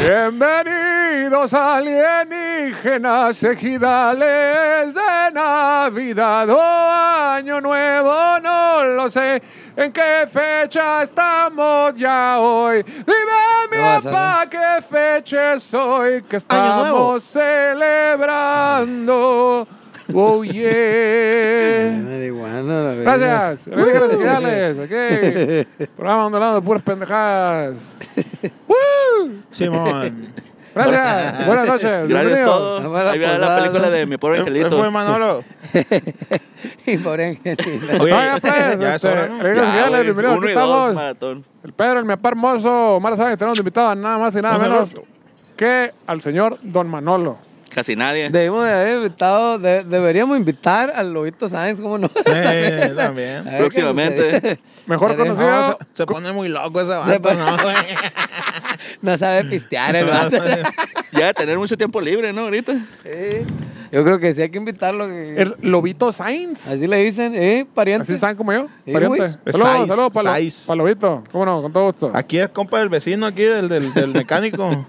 Bienvenidos alienígenas ejidales de Navidad o Año Nuevo, no lo sé. ¿En qué fecha estamos ya hoy? Dime, mi No papá, qué fecha es hoy que estamos celebrando. Oh, yeah. Me da igual, no, verga. Gracias. Alienígenas ejidales. Ok. Programa hablamos de puras pendejadas. ¡Woo! Simón. Gracias. Buenas noches. Gracias a la Ahí va la película de mi pobre Él angelito. fue Manolo. Y pobre angelito. Oye, pues, ya es este, bienvenidos. Aquí estamos. maratón. El Pedro, el mi papá hermoso. Omar sabe, tenemos invitado a nada más y nada menos que al señor Don Manolo. Casi nadie. Debimos de haber invitado, de- deberíamos invitar al Lobito Sáenz, ¿cómo no? Eh, también. Próximamente. Mejor conocido. No, se, se pone muy loco ese Se vato, pone- ¿no, güey? No sabe pistear el vato. Ya de tener mucho tiempo libre, ¿no? Ahorita. Sí. Yo creo que sí hay que invitarlo. El Lobito Sainz. Así le dicen, ¿eh? Pariente. Así saben como yo. Sí, Pariente. Saludos, saludos para. Lobito. ¿Cómo no? Con todo gusto. Aquí es compa del vecino, aquí del, del, del mecánico.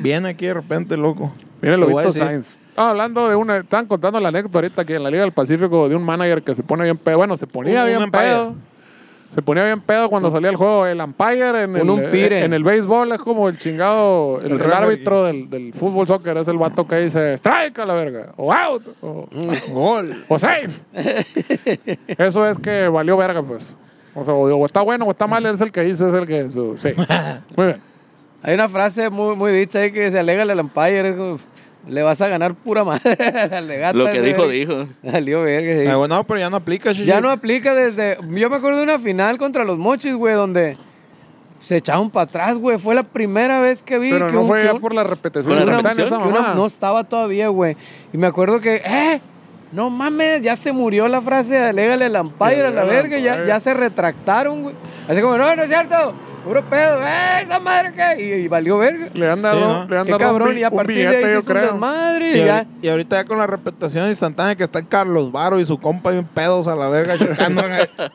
Viene aquí de repente, loco. Viene a Lobito. Sainz. Ah, hablando de una. Estaban contando la anécdota ahorita aquí en la Liga del Pacífico de un manager que se pone bien pedo. Bueno, se ponía Un- bien umpire. pedo. Se ponía bien pedo cuando salía el juego. El umpire en Un el, umpire. en el béisbol es como el chingado. El, El el árbitro del, del fútbol soccer es el vato que dice strike a la verga. O out. O, Gol. o safe. Eso es que valió verga, pues. O sea, o, o está bueno o está mal, es el que dice, es el que. su- sí. Muy bien. Hay una frase muy, muy dicha ahí que se alega al Empire. Es como, le vas a ganar pura madre. al Lo que dijo, güey. dijo. Salió verga. sí. Ah, bueno, no, pero ya no aplica, chichi. Ya no aplica desde. Yo me acuerdo de una final contra los mochis, güey, donde se echaron para atrás, güey. Fue la primera vez que vi Pero que no un- fue que ya un- por la repetición. ¿Por la repetición? esa mamá. no estaba todavía, güey. Y me acuerdo que, ¡eh! No mames, ya se murió la frase de alégale al Empire a la verga. Ya, ya se retractaron, güey. Así como, no, no es cierto. Puro pedo, ¡eh! Esa madre que. Y, y valió verga. Le han dado, Sí, ¿no? le han Qué dado cabrón. un, y a partir de ahí billete, se yo hizo creo. desmadre. Y, Y ya. y ahorita ya con la repetición instantánea que está Carlos Varo y su compa bien pedos a la verga chocando.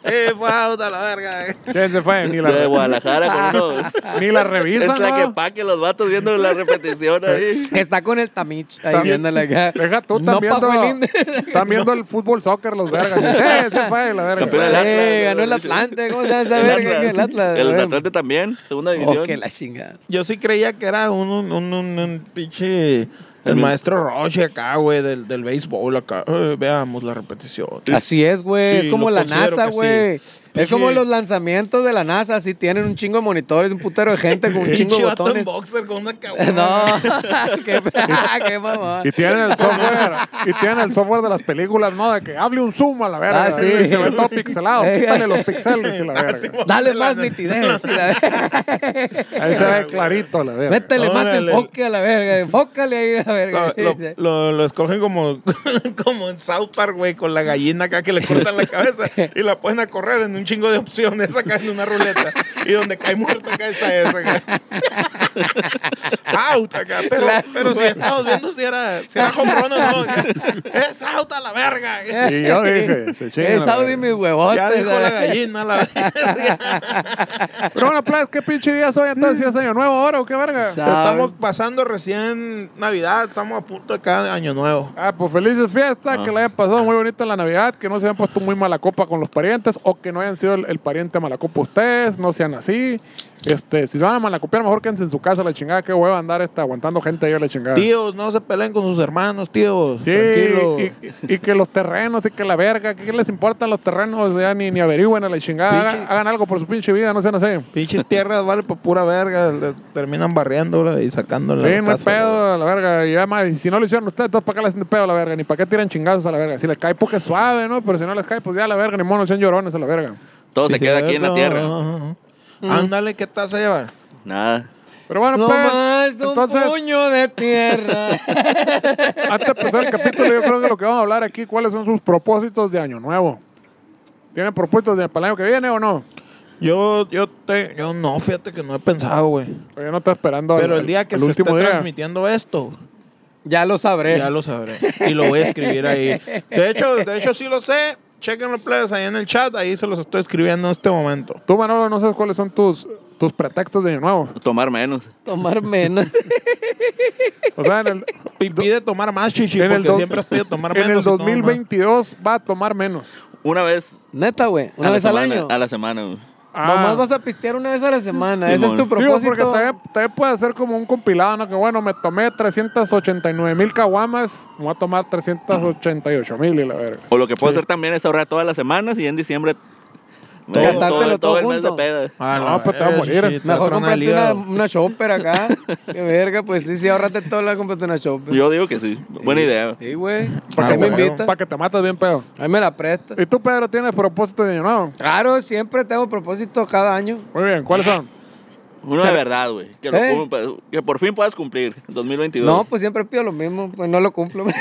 ¡Eh, fue a la verga! ¿Quién se fue? Ni la, De Guadalajara con unos. ni la Es revisan, la que ¿no? paque los vatos viendo la repetición ahí. Está con el Tamich ahí También- viéndole acá. Deja tú, No están viendo, el INDE. están viendo el fútbol soccer los vergas. Sí, se fue la verga. Campeón del Eh, Atlas, ganó el ¿no? Atlante. ¿Cómo se llama esa verga? El Atlas. El. Atlante también, segunda Oh, división. que la chingada. Yo sí creía que era un, un, un, un- un pinche... El maestro Roche acá, güey, del, del béisbol acá. Eh, veamos la repetición. Así es, güey. Sí, es como la NASA, güey. sí. Es como los lanzamientos de la NASA. Así tienen un chingo de monitores, un putero de gente con un chingo de botones. boxer con una. No, qué, qué mamón. Y tienen el software, y tienen el software de las películas, ¿no? De que hable un zoom a la verga. Ah, sí. Y se ve todo pixelado. Quítale los pixeles y la Ah, verga. Dale más nitidez. y la- Ahí se ve clarito la verga. Métele más enfoque a la verga. Enfócale ahí a la verga. Lo, lo, lo- lo escogen como, como en South Park, güey, con la gallina acá que le cortan la cabeza y la ponen a correr en un chingo de opciones acá en una ruleta. Y donde cae muerta acá esa esa. Out acá. Pero, si estamos viendo si era, si era home run o no. Es out a la verga. Y yo dije, se chingan Es la Saudi verga. mis huevotes. Ya dijo la gallina la verga. Pero bueno, pues, ¿qué pinche día soy entonces? ¿Si es año nuevo ahora o qué verga? Sa- Estamos pasando recién Navidad, estamos a punto de cada año nuevo. Ah, pues felices fiestas, que le hayan pasado muy bonita la Navidad, que no se hayan puesto muy mala copa con los parientes o que no hayan sido el, el pariente mala copa ustedes, no sean así. Este, si se van a malacopiar, mejor quédense en su casa, la chingada, que hueva andar este, aguantando gente ahí a la chingada. Tíos, no se peleen con sus hermanos, tíos. Sí, Tranquilo. y, y- y que los terrenos y que la verga, ¿qué les importan los terrenos? Ya ni, ni averigüen a la chingada, Pinche- hagan, hagan algo por su pinche vida, no sean así. Pinches tierras vale por pura verga. le- terminan barriéndola y sacándola. Sí, no hay casa, pedo, a la verga. Y además, y si no lo hicieron ustedes, entonces ¿para qué les hacen de pedo a la verga? Ni para qué tiran chingazos a la verga. Si les cae, porque es suave, ¿no? Pero si no les cae, pues ya a la verga, ni monos sean llorones a la verga. Todo Sí, se queda aquí en la tierra. Ándale, ¿qué taza lleva? Nada. Pero bueno, No pues, más un entonces, puño de tierra. antes de empezar el capítulo, yo creo que lo que vamos a hablar aquí, ¿cuáles son sus propósitos de año nuevo? ¿Tienen propósitos de, para el año que viene o no? Yo, yo, te, yo no, fíjate que no he pensado, güey. O ya no está esperando Pero al- el día que se esté día. transmitiendo esto, ya lo sabré. ya lo sabré. Y lo voy a escribir ahí. De hecho, de hecho sí lo sé. Chequen los plebes ahí en el chat. Ahí se los estoy escribiendo en este momento. Tú, Manolo, no sabes cuáles son tus, tus pretextos de año nuevo. Tomar menos. Tomar menos. O sea, en el, Pi- Pide tomar más, chichi, en el porque dos- siempre has pedido tomar en menos. el tomas más. 2022 va a tomar menos. Una vez. Neta, güey. Una a la vez al semana, año. A la semana, güey. Nomás vas a pistear una vez a la semana. Ese es tu Digo, propósito. porque también, también puede ser como un compilado, ¿no? Que bueno, me tomé 389 mil caguamas, me voy a tomar 388 mil y la verga. O lo que puedo hacer también es ahorrar todas las semanas y en diciembre. Todo. eh, Gastártelo todo el mes de peda. Ah, No, la pues te vas a morir. Mejor comprarte una, una chopper acá. Qué verga, pues sí, sí, ahorrate todo la comprate una chopper. Yo digo que sí. Buena idea. Sí, güey. Ah, ¿Para qué me invitas? Para que te mates bien pedo. Ahí me la prestas. ¿Y tú, Pedro, tienes propósito de año nuevo? Claro, siempre tengo propósito cada año. Muy bien, ¿cuáles son? Uno de verdad, güey. Que, lo ¿Eh? cum- que por fin puedas cumplir. en 2022. No, pues siempre pido lo mismo, pues no lo cumplo.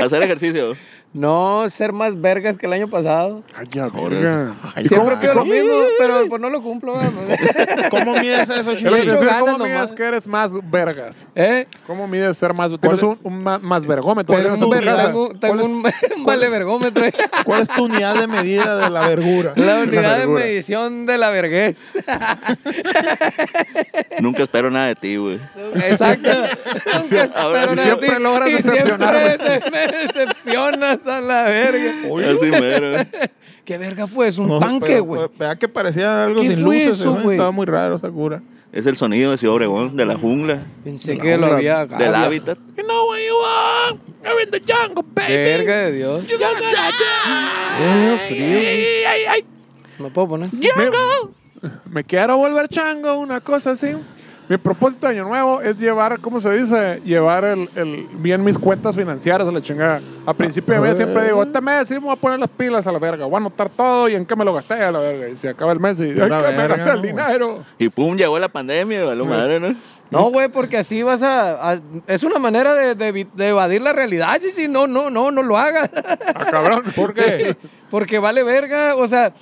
Hacer ejercicio. No, ser más vergas que el año pasado. Ay, ya, Joder. verga. Ay, Siempre pido lo mismo, pero pues no lo cumplo. güey. ¿Cómo mides eso, hecho decir, ¿Cómo nomás. mides que eres más vergas? ¿Eh? ¿Cómo mides ser más? ¿Tienes es- un, un más vergómetro? ¿Tienes un verga, tengo, tengo un, un vale vergómetro. ¿Cuál es tu unidad de medida de la vergura? La unidad de vergura. medición de la vergüez. Nunca espero nada de ti, güey. Exacto. Nunca ahora espero nada de siempre ti, logras y decepcionarme. siempre me decepcionas a la verga. Así mero. ¿Qué verga fue? Es un No, tanque, güey. pues, Vea que parecía algo ¿Qué sin luces. eso, ¿eh? güey? Estaba muy raro esa cura. Es el sonido de Ciudad Obregón, de la jungla, Pensé que lo había acá. del hábitat. You know where you are. You're in the jungle, baby. Verga de Dios. You got Eh, frío, güey. ¿Me puedo poner? Me quiero volver chango, una cosa así. Mi propósito de año nuevo es llevar, ¿cómo se dice? Llevar el, el- bien mis cuentas financieras a la chingada. A principio de mes siempre digo, este mes sí me voy a poner las pilas a la verga. Voy a anotar todo y en qué me lo gasté a la verga. Y se acaba el mes y Pura que me verga, gasté el ¿no, güey? dinero. Y pum, llegó la pandemia, y valió madre, ¿no? No, güey, porque así vas a, a- Es una manera de, de evi- de evadir la realidad, chichi. No, no, no, no lo hagas. Ah, cabrón. ¿Por qué? Porque vale verga, o sea,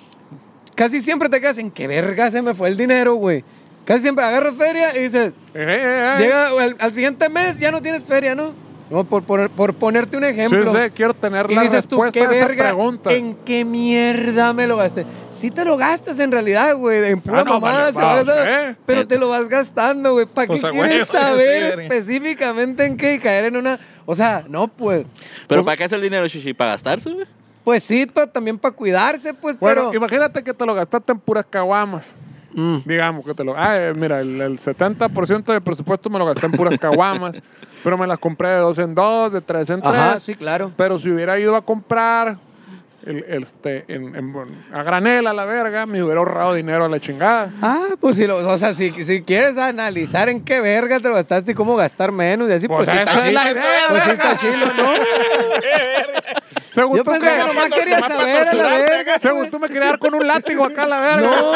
casi siempre te quedas en qué verga se me fue el dinero, güey. Casi siempre agarras feria y dices, Eh, eh, eh. llega al, al siguiente mes ya no tienes feria, ¿no? No, por, por, por ponerte un Sí, ejemplo. sí, quiero tener Y la dices tú, ¿qué a esa verga? pregunta. ¿En qué mierda me lo gasté? Sí te lo gastas en realidad, güey. En pura Ah, no, mamada vale, se va a va, gastar, ¿eh? Pero te lo vas gastando, güey. ¿Para qué Pues, quieres saber sí, específicamente en qué y caer en una... O sea, no, pues... Pero ¿para qué es el dinero, Shishi? ¿Para gastarse, güey? Pues sí, pa- también para cuidarse, pues, Bueno, pero... imagínate que te lo gastaste en puras caguamas. Mm. Digamos que te lo. Ah, eh, mira, el, el 70% del presupuesto me lo gasté en puras caguamas. pero me las compré de dos en dos, de tres en tres. Ajá, sí, claro. Pero si hubiera ido a comprar el, este, en, en- a granel a la verga, me hubiera ahorrado dinero a la chingada. Ah, pues si, lo, o sea, si, si quieres analizar en qué verga te lo gastaste y cómo gastar menos y así, pues, Pues esa está idea, Pues verga. está ¿no? Según Yo tú, pensé que- nomás quería saber a la verga. según tú me quería dar con un látigo acá a la verga. No.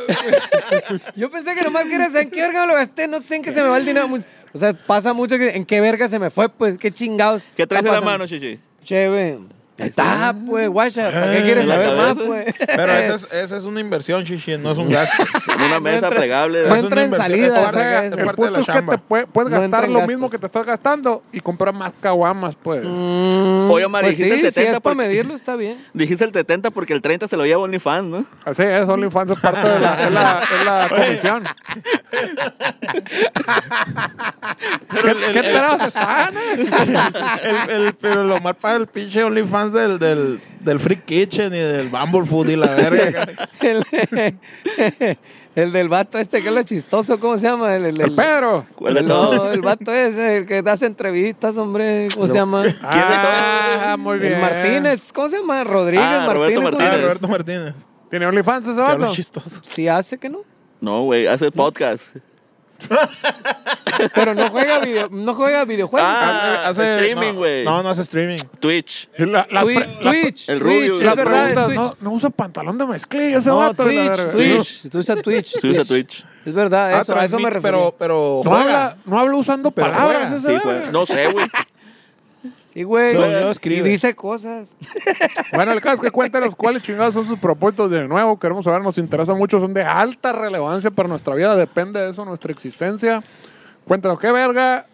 Yo pensé que nomás quería saber en qué verga me lo gasté, no sé en qué se me va el dinero. O sea, pasa mucho que en qué verga se me fue, pues, qué chingados. ¿Qué traes en la mano, Shishi? Chévere. Está, pues, guacha. ¿Para qué quieres en la saber más, pues? Pero esa es, esa es una inversión, chichi, no es un gasto. En una mesa entra- plegable. no entra una en inversión, salida, es parte- es el parte de punto la es que te puede- puedes No gastar lo gastos. mismo que te estás gastando y comprar más caguamas, pues. Oye, Omar, Pues dijiste sí, el si 70 es para medirlo, está bien. Dijiste el 70 porque el 30 se lo lleva OnlyFans, ¿no? Así es, OnlyFans es parte de la, es la, es la comisión. ¿Qué, ¿qué? Ah, no. El- el- pero lo mal para el pinche OnlyFans del, del, del Free Kitchen y del Bumble Food y la verga. El, el del vato este, que es lo chistoso, ¿cómo se llama? El, el, El Pedro. ¿Cuál de todos? el vato ese, el que hace entrevistas, hombre, ¿cómo se llama? Ah, muy bien. El Martínez, ¿cómo se llama? Rodríguez Ah, Roberto Martínez. ¿cómo se Ah? Martínez. Roberto Martínez. ¿Tiene OnlyFans ese vato? chistoso. Sí hace que no. No, güey, hace podcast. Pero no juega, video, no juega videojuegos. Ah, streaming, no, güey. No, no hace streaming. Twitch. La, la Twi- pre- la- Twitch, el Twitch, rubio. es la verdad, es Twitch. no, no usa pantalón de mezclilla ese No, vato. Twitch. Twitch. Tú usas Twitch. Sí usa Twitch. Es verdad, Ah, eso, a eso me refiero. Pero, pero No habla, no habla usando Pero palabras juega. ese Sí. No sé, güey. Sí, güey. Yo y dice cosas. Bueno, el caso es que cuéntenos cuáles chingados son sus propósitos de nuevo. Queremos saber, nos interesa mucho, son de alta relevancia para nuestra vida, depende de eso nuestra existencia. Cuéntenos qué verga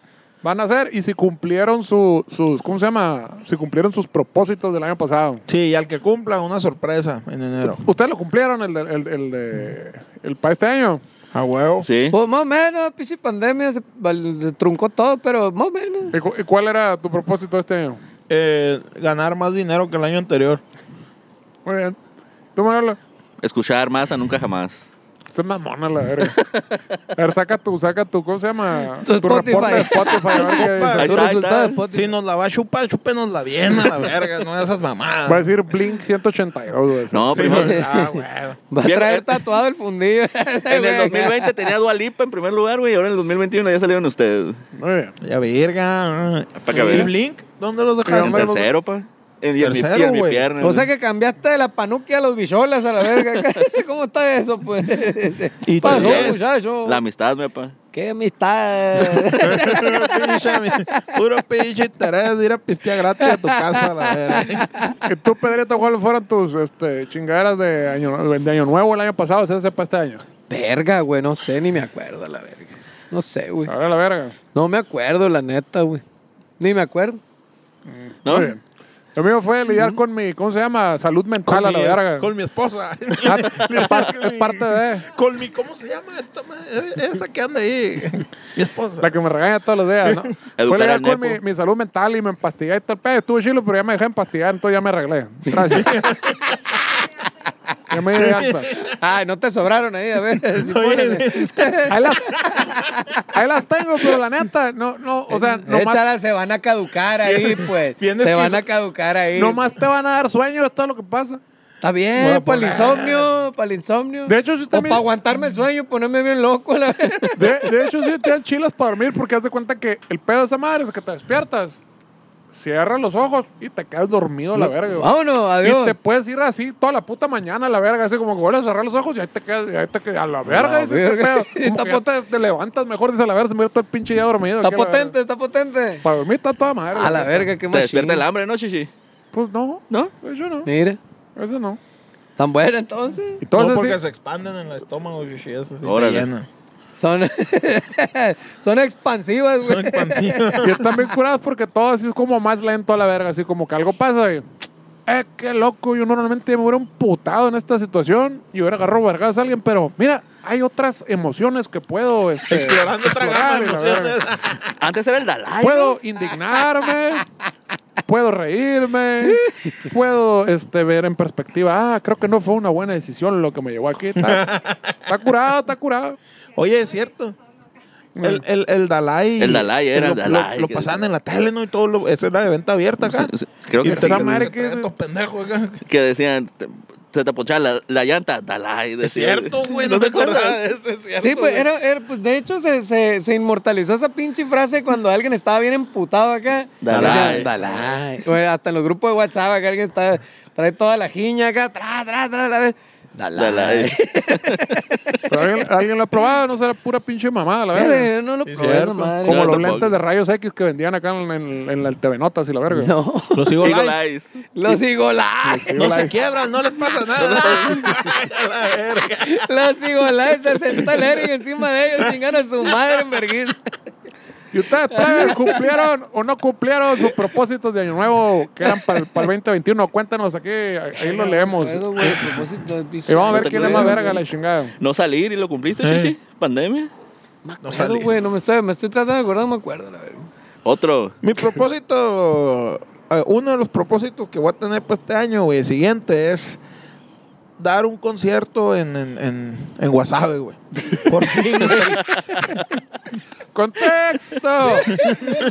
van a hacer y si cumplieron su- sus, ¿cómo se llama? Si cumplieron sus propósitos del año pasado. Sí, y al que cumpla, una sorpresa en enero. ¿Ustedes lo cumplieron el de, el, el de el para este año? A huevo. Sí. Pues más o menos, pinche pandemia se truncó todo, pero más o menos. ¿Y, cu- y cuál era tu propósito este año? Eh, ganar más dinero que el año anterior. Muy bien. ¿Tú, Manolo? Escuchar más a nunca jamás. Se mamona la verga. A ver, saca tu, saca tu, ¿cómo se llama? Tu Spotify. reporte de Spotify. a ver qué Compa, dice. Ahí está, ahí resultado está. de Spotify. Si nos la va a chupar, chúpenosla bien a la verga, no esas mamadas. Va a decir Blink 182. güey. No, Sí, primero. ah, güey. Va a Bien, traer eh, tatuado el fundillo. En el 2020 tenía Dua Lipa en primer lugar, güey, y ahora en el 2021 ya salieron ustedes. Muy bien. Ya verga. Pa' que ¿Y vean. Blink? ¿Dónde los En dejaron? tercero, pa. En, en mi, en mi pierna. O sea que cambiaste de la panuquia a los bicholas a la verga. ¿Cómo está eso, pues? Y pasó, muchacho? La amistad, mi papá. ¡Qué amistad! Puro pinche interés de ir a pistear gratis a tu casa, la verga. ¿Y tú, Pedrito, cuáles fueron tus este, chingaderas de año, de año nuevo el año pasado? ¿Se sepa este año? verga, güey, no sé, ni me acuerdo, la verga. No sé, güey. A ver, la verga. No me acuerdo, la neta, güey. Ni me acuerdo. ¿No? Muy bien. Lo mío fue lidiar con mi, ¿cómo se llama? Salud mental a la mi, verga. con mi esposa. Ah, es parte- es parte de. Con mi, ¿cómo se llama esta Esa que anda ahí. Mi esposa. La que me regaña todos los días, ¿no? Fue Educar lidiar con mi, mi salud mental y me empastillé y todo el pedo. Estuve chilo, pero ya me dejé empastillar, entonces ya me arreglé. Gracias. Ya me. Ay, no te sobraron ahí, a ver. si Oye, pones- Ahí las, ahí las tengo, pero la neta, no, no, o sea, nomás, Échalas, se van a caducar ahí, pues. bien se van a caducar ahí. nomás te van a dar sueño, es todo lo que pasa. Está bien, a para el poner- insomnio, para el insomnio. De hecho, si usted o para aguantarme el sueño, ponerme bien loco, la. De, de hecho, sí te dan chilas para dormir porque haz de cuenta que el pedo de esa madre es que te despiertas, cierras los ojos y te quedas dormido a la verga. güey. Vámonos, adiós. Y te puedes ir así toda la puta mañana a la verga, así como que vuelves a cerrar los ojos y ahí te quedas, y ahí te quedas a la verga. La dices, ¿qué verga. pedo? Como Está que ya te, te levantas mejor, dice a la verga, se me todo el pinche ya dormido. Está potente, está potente. Para dormir está toda madre. A la verga, qué Te despierta el hambre, ¿no, chichi? Pues no, ¿No? eso no. Mira, Eso no. tan buena entonces. Y No, entonces porque sí, se expanden en el estómago, y eso sí te Órale. llena. Son, son expansivas, Son güey. expansivas. y están bien curados porque todo así es como más lento a la verga, así como que algo pasa y... Eh, qué loco, yo normalmente me hubiera emputado en esta situación y hubiera agarrado vergas a alguien, pero mira, hay otras emociones que puedo... Este, Explorando otra. Antes era el Dalai. Puedo ¿no? indignarme, puedo reírme, puedo este, ver en perspectiva, ah, creo que no fue una buena decisión lo que me llevó aquí. Está, está curado, está curado. Oye, es cierto. El, el, el Dalai. El Dalai era lo, el Dalai, Lo, lo que- pasaban en la tele, ¿no? Y todo. Lo, eso era de venta abierta acá. Sí, sí, Creo Y que, esa madre te- que- estos pendejos acá. que decían, se te ponchaba la, la llanta, Dalai. Es cierto, güey. No, te acordás de eso, es cierto. Sí, pues, era, era- pues de hecho se, se, se inmortalizó esa pinche frase cuando alguien estaba bien emputado acá. Dalai. Dalai. Güey, hasta en los grupos de WhatsApp acá alguien está, trae toda la jiña acá, tra, tra, tra, la vez. Dalai. Dalai. Pero alguien, alguien lo ha probado, no será pura pinche mamada, la verga. No lo probé, madre. Como No, los lentes de rayos X que vendían acá en, en, en el TV Notas y la verga. No, Los. Eyes. los igolais. No se quiebran, no les pasa nada. A la verga. Los igolais se sentó el Eric encima de ellos, chingando a su madre en vergüenza. ¿Y ustedes, plebes, cumplieron o no cumplieron sus propósitos de año nuevo que eran para el, para el 2021? Cuéntanos aquí, ahí lo leemos. Y vamos a ver No quién es más verga la chingada. No salir y lo cumpliste, Sí. chichi. Pandemia. No salí. güey, no me estoy, me estoy tratando de acordar, no me acuerdo, la verdad. Otro. Mi propósito, eh, uno de los propósitos que voy a tener para este año, güey, siguiente es dar un concierto en, en, en, en Wasabi, güey. Por fin, güey. ¡Contexto!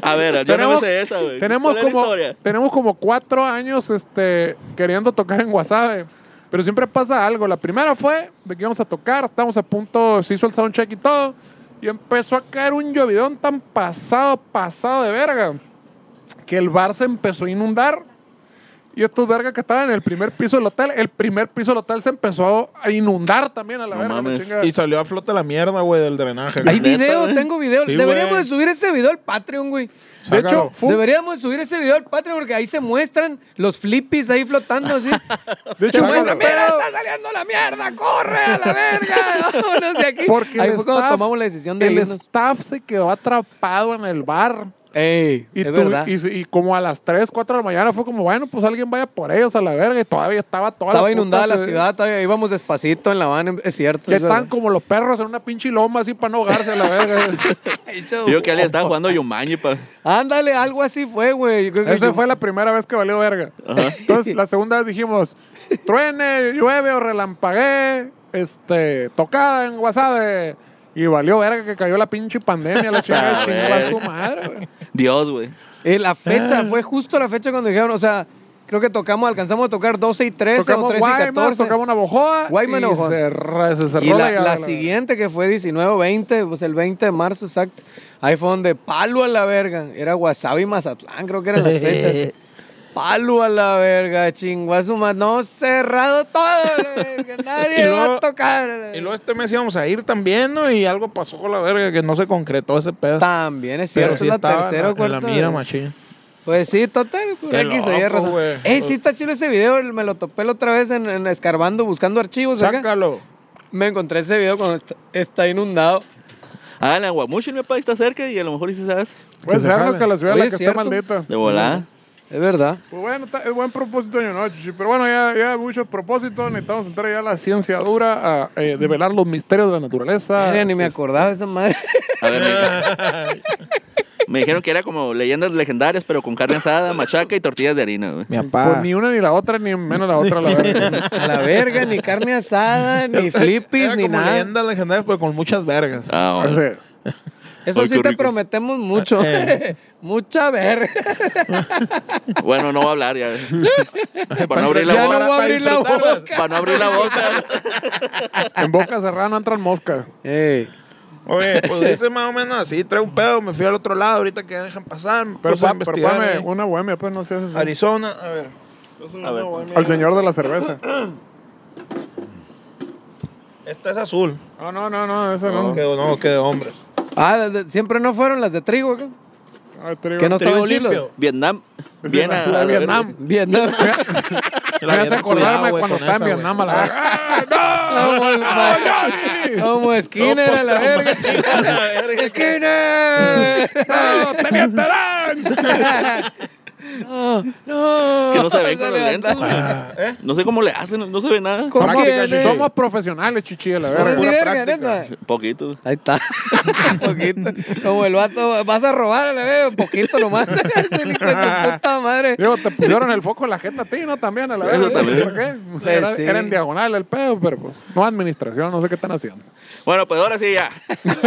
A ver, yo no Tenemos- me sé esa, güey. tenemos, ¿Cuál es la como, tenemos como cuatro años este, queriendo tocar en Wasabi. Pero siempre pasa algo. La primera fue de que íbamos a tocar, estábamos a punto, se hizo el soundcheck y todo. Y empezó a caer un llovidón tan pasado, pasado de verga, que el bar se empezó a inundar. Y estos vergas que estaban en el primer piso del hotel, el primer piso del hotel se empezó a inundar también a la No verga. la mames. chingada. Y salió a flote la mierda, güey, del drenaje. Hay video, tengo video. Sí, Deberíamos de subir ese video al Patreon, güey. De hecho, fue Deberíamos subir ese video al Patreon porque ahí se muestran los flippies ahí flotando así. de se hecho, muestra, fue- mira, está saliendo la mierda, corre a la verga. Vámonos de aquí. porque ahí fue cuando tomamos la decisión de el irnos. staff se quedó atrapado en el bar. Ey, Y, es tú- verdad. y, y como a las 3, 4 de la mañana fue como, bueno, pues alguien vaya por ellos a la verga. Y todavía estaba toda Estaba la puta inundada la ciudad. todavía íbamos despacito en la van, es cierto. Ya es están verdad. como los perros en una pinche loma así para no ahogarse a la verga. Yo que alguien estaba jugando Yumanji, pa. Ándale, algo así fue, güey. Esa fue la primera vez que valió verga. Entonces, la segunda vez dijimos, truene, llueve o relampagué, este, tocada en Guasave. Y valió verga que cayó la pinche pandemia, la chingada Ah, chingó a su madre, güey. Dios, güey. Eh, la fecha, fue justo la fecha cuando dijeron, o sea, creo que tocamos, alcanzamos a tocar 12 y 13 o Tocamos 13 y Guaymas, 14. tocamos una bojoa Guaymas, y se, re- se cerró Y la, la la- siguiente que fue 19 o 20, pues el 20 de marzo, exacto. Ahí fue donde palo a la verga. Era Wasabi y Mazatlán, creo que eran las fechas. Palo a la verga, chinguazo más. No, cerrado todo, la verga. Nadie va a tocar. Y luego este mes íbamos a ir también, ¿no? Y algo pasó con la verga que no se concretó ese pedo. También es Pero cierto, sí es la tercera o en la, en la cuarta. mira, machín. Pues sí, total, por X o Y razón. Ey, sí está chido ese video, me lo topé la otra vez en, en escarbando, buscando archivos acá. Sácalo. Me encontré ese video cuando está, está inundado. Ah, en Aguamuchi, mi papá está cerca y a lo mejor sí se sabes. Puede Que se ser que la ciudad en Oye, la que está maldita. De volada. Es verdad. Pues bueno, está- es buen propósito año nuevo, chichi. Pero bueno, ya, ya muchos propósitos. Necesitamos entrar ya a la ciencia dura, a eh, develar los misterios de la naturaleza. Verga, ni me Es- acordaba de esa madre. A ver, me, me dijeron que era como leyendas legendarias, pero con carne asada, machaca y tortillas de harina, güey. Mi papá. Pues ni una ni la otra, ni menos la otra, la verdad. A la verga, ni carne asada, ni flippies, Era ni como nada. leyendas legendarias, pero con muchas vergas. Ah, O bueno. sea, Eso Ay, sí te rico. prometemos mucho. Mucha verga. Bueno, no voy a hablar ya. Para no abrir Ya la no boca. voy a abrir la boca. Para no abrir la boca. en boca cerrada no entran moscas. Ey. Oye, pues dice más o menos así, trae un pedo, me fui al otro lado, ahorita que dejan pasar, me Pero, puse a pero una bohemia, pues no seas así. Arizona, a ver. A ver. Al señor de la cerveza. Esta es azul. No, no, no, no, esa no. No, que, no, que de hombres. Ah, las de- siempre no fueron las de trigo acá. Ay, te digo, Que no Trigo estaban chilos. limpio. Vietnam. es Bien la- a, la la Vietnam. Vietnam. Me hace acordarme cuando estaba en Vietnam a la verga. Como Skinner a la verga. Skinner. ¡No, teniente Dan! No, no. Que no se ven con los lentes, güey. ¿Eh? No sé cómo le hacen, no se ve nada. ¿Cómo eh? Somos profesionales, chichi, la ni pura práctica. Poquito. Ahí está. Un poquito. Como el vato, vas a robar a la vez, un poquito nomás. Ese hijo de su puta madre. Digo, te pusieron el foco en la jeta a ti, ¿no? También a la Eso verga. también. ¿Por qué? Pues era, sí. era en diagonal el pedo, pero pues no administración, no sé qué están haciendo. Bueno, pues ahora sí ya.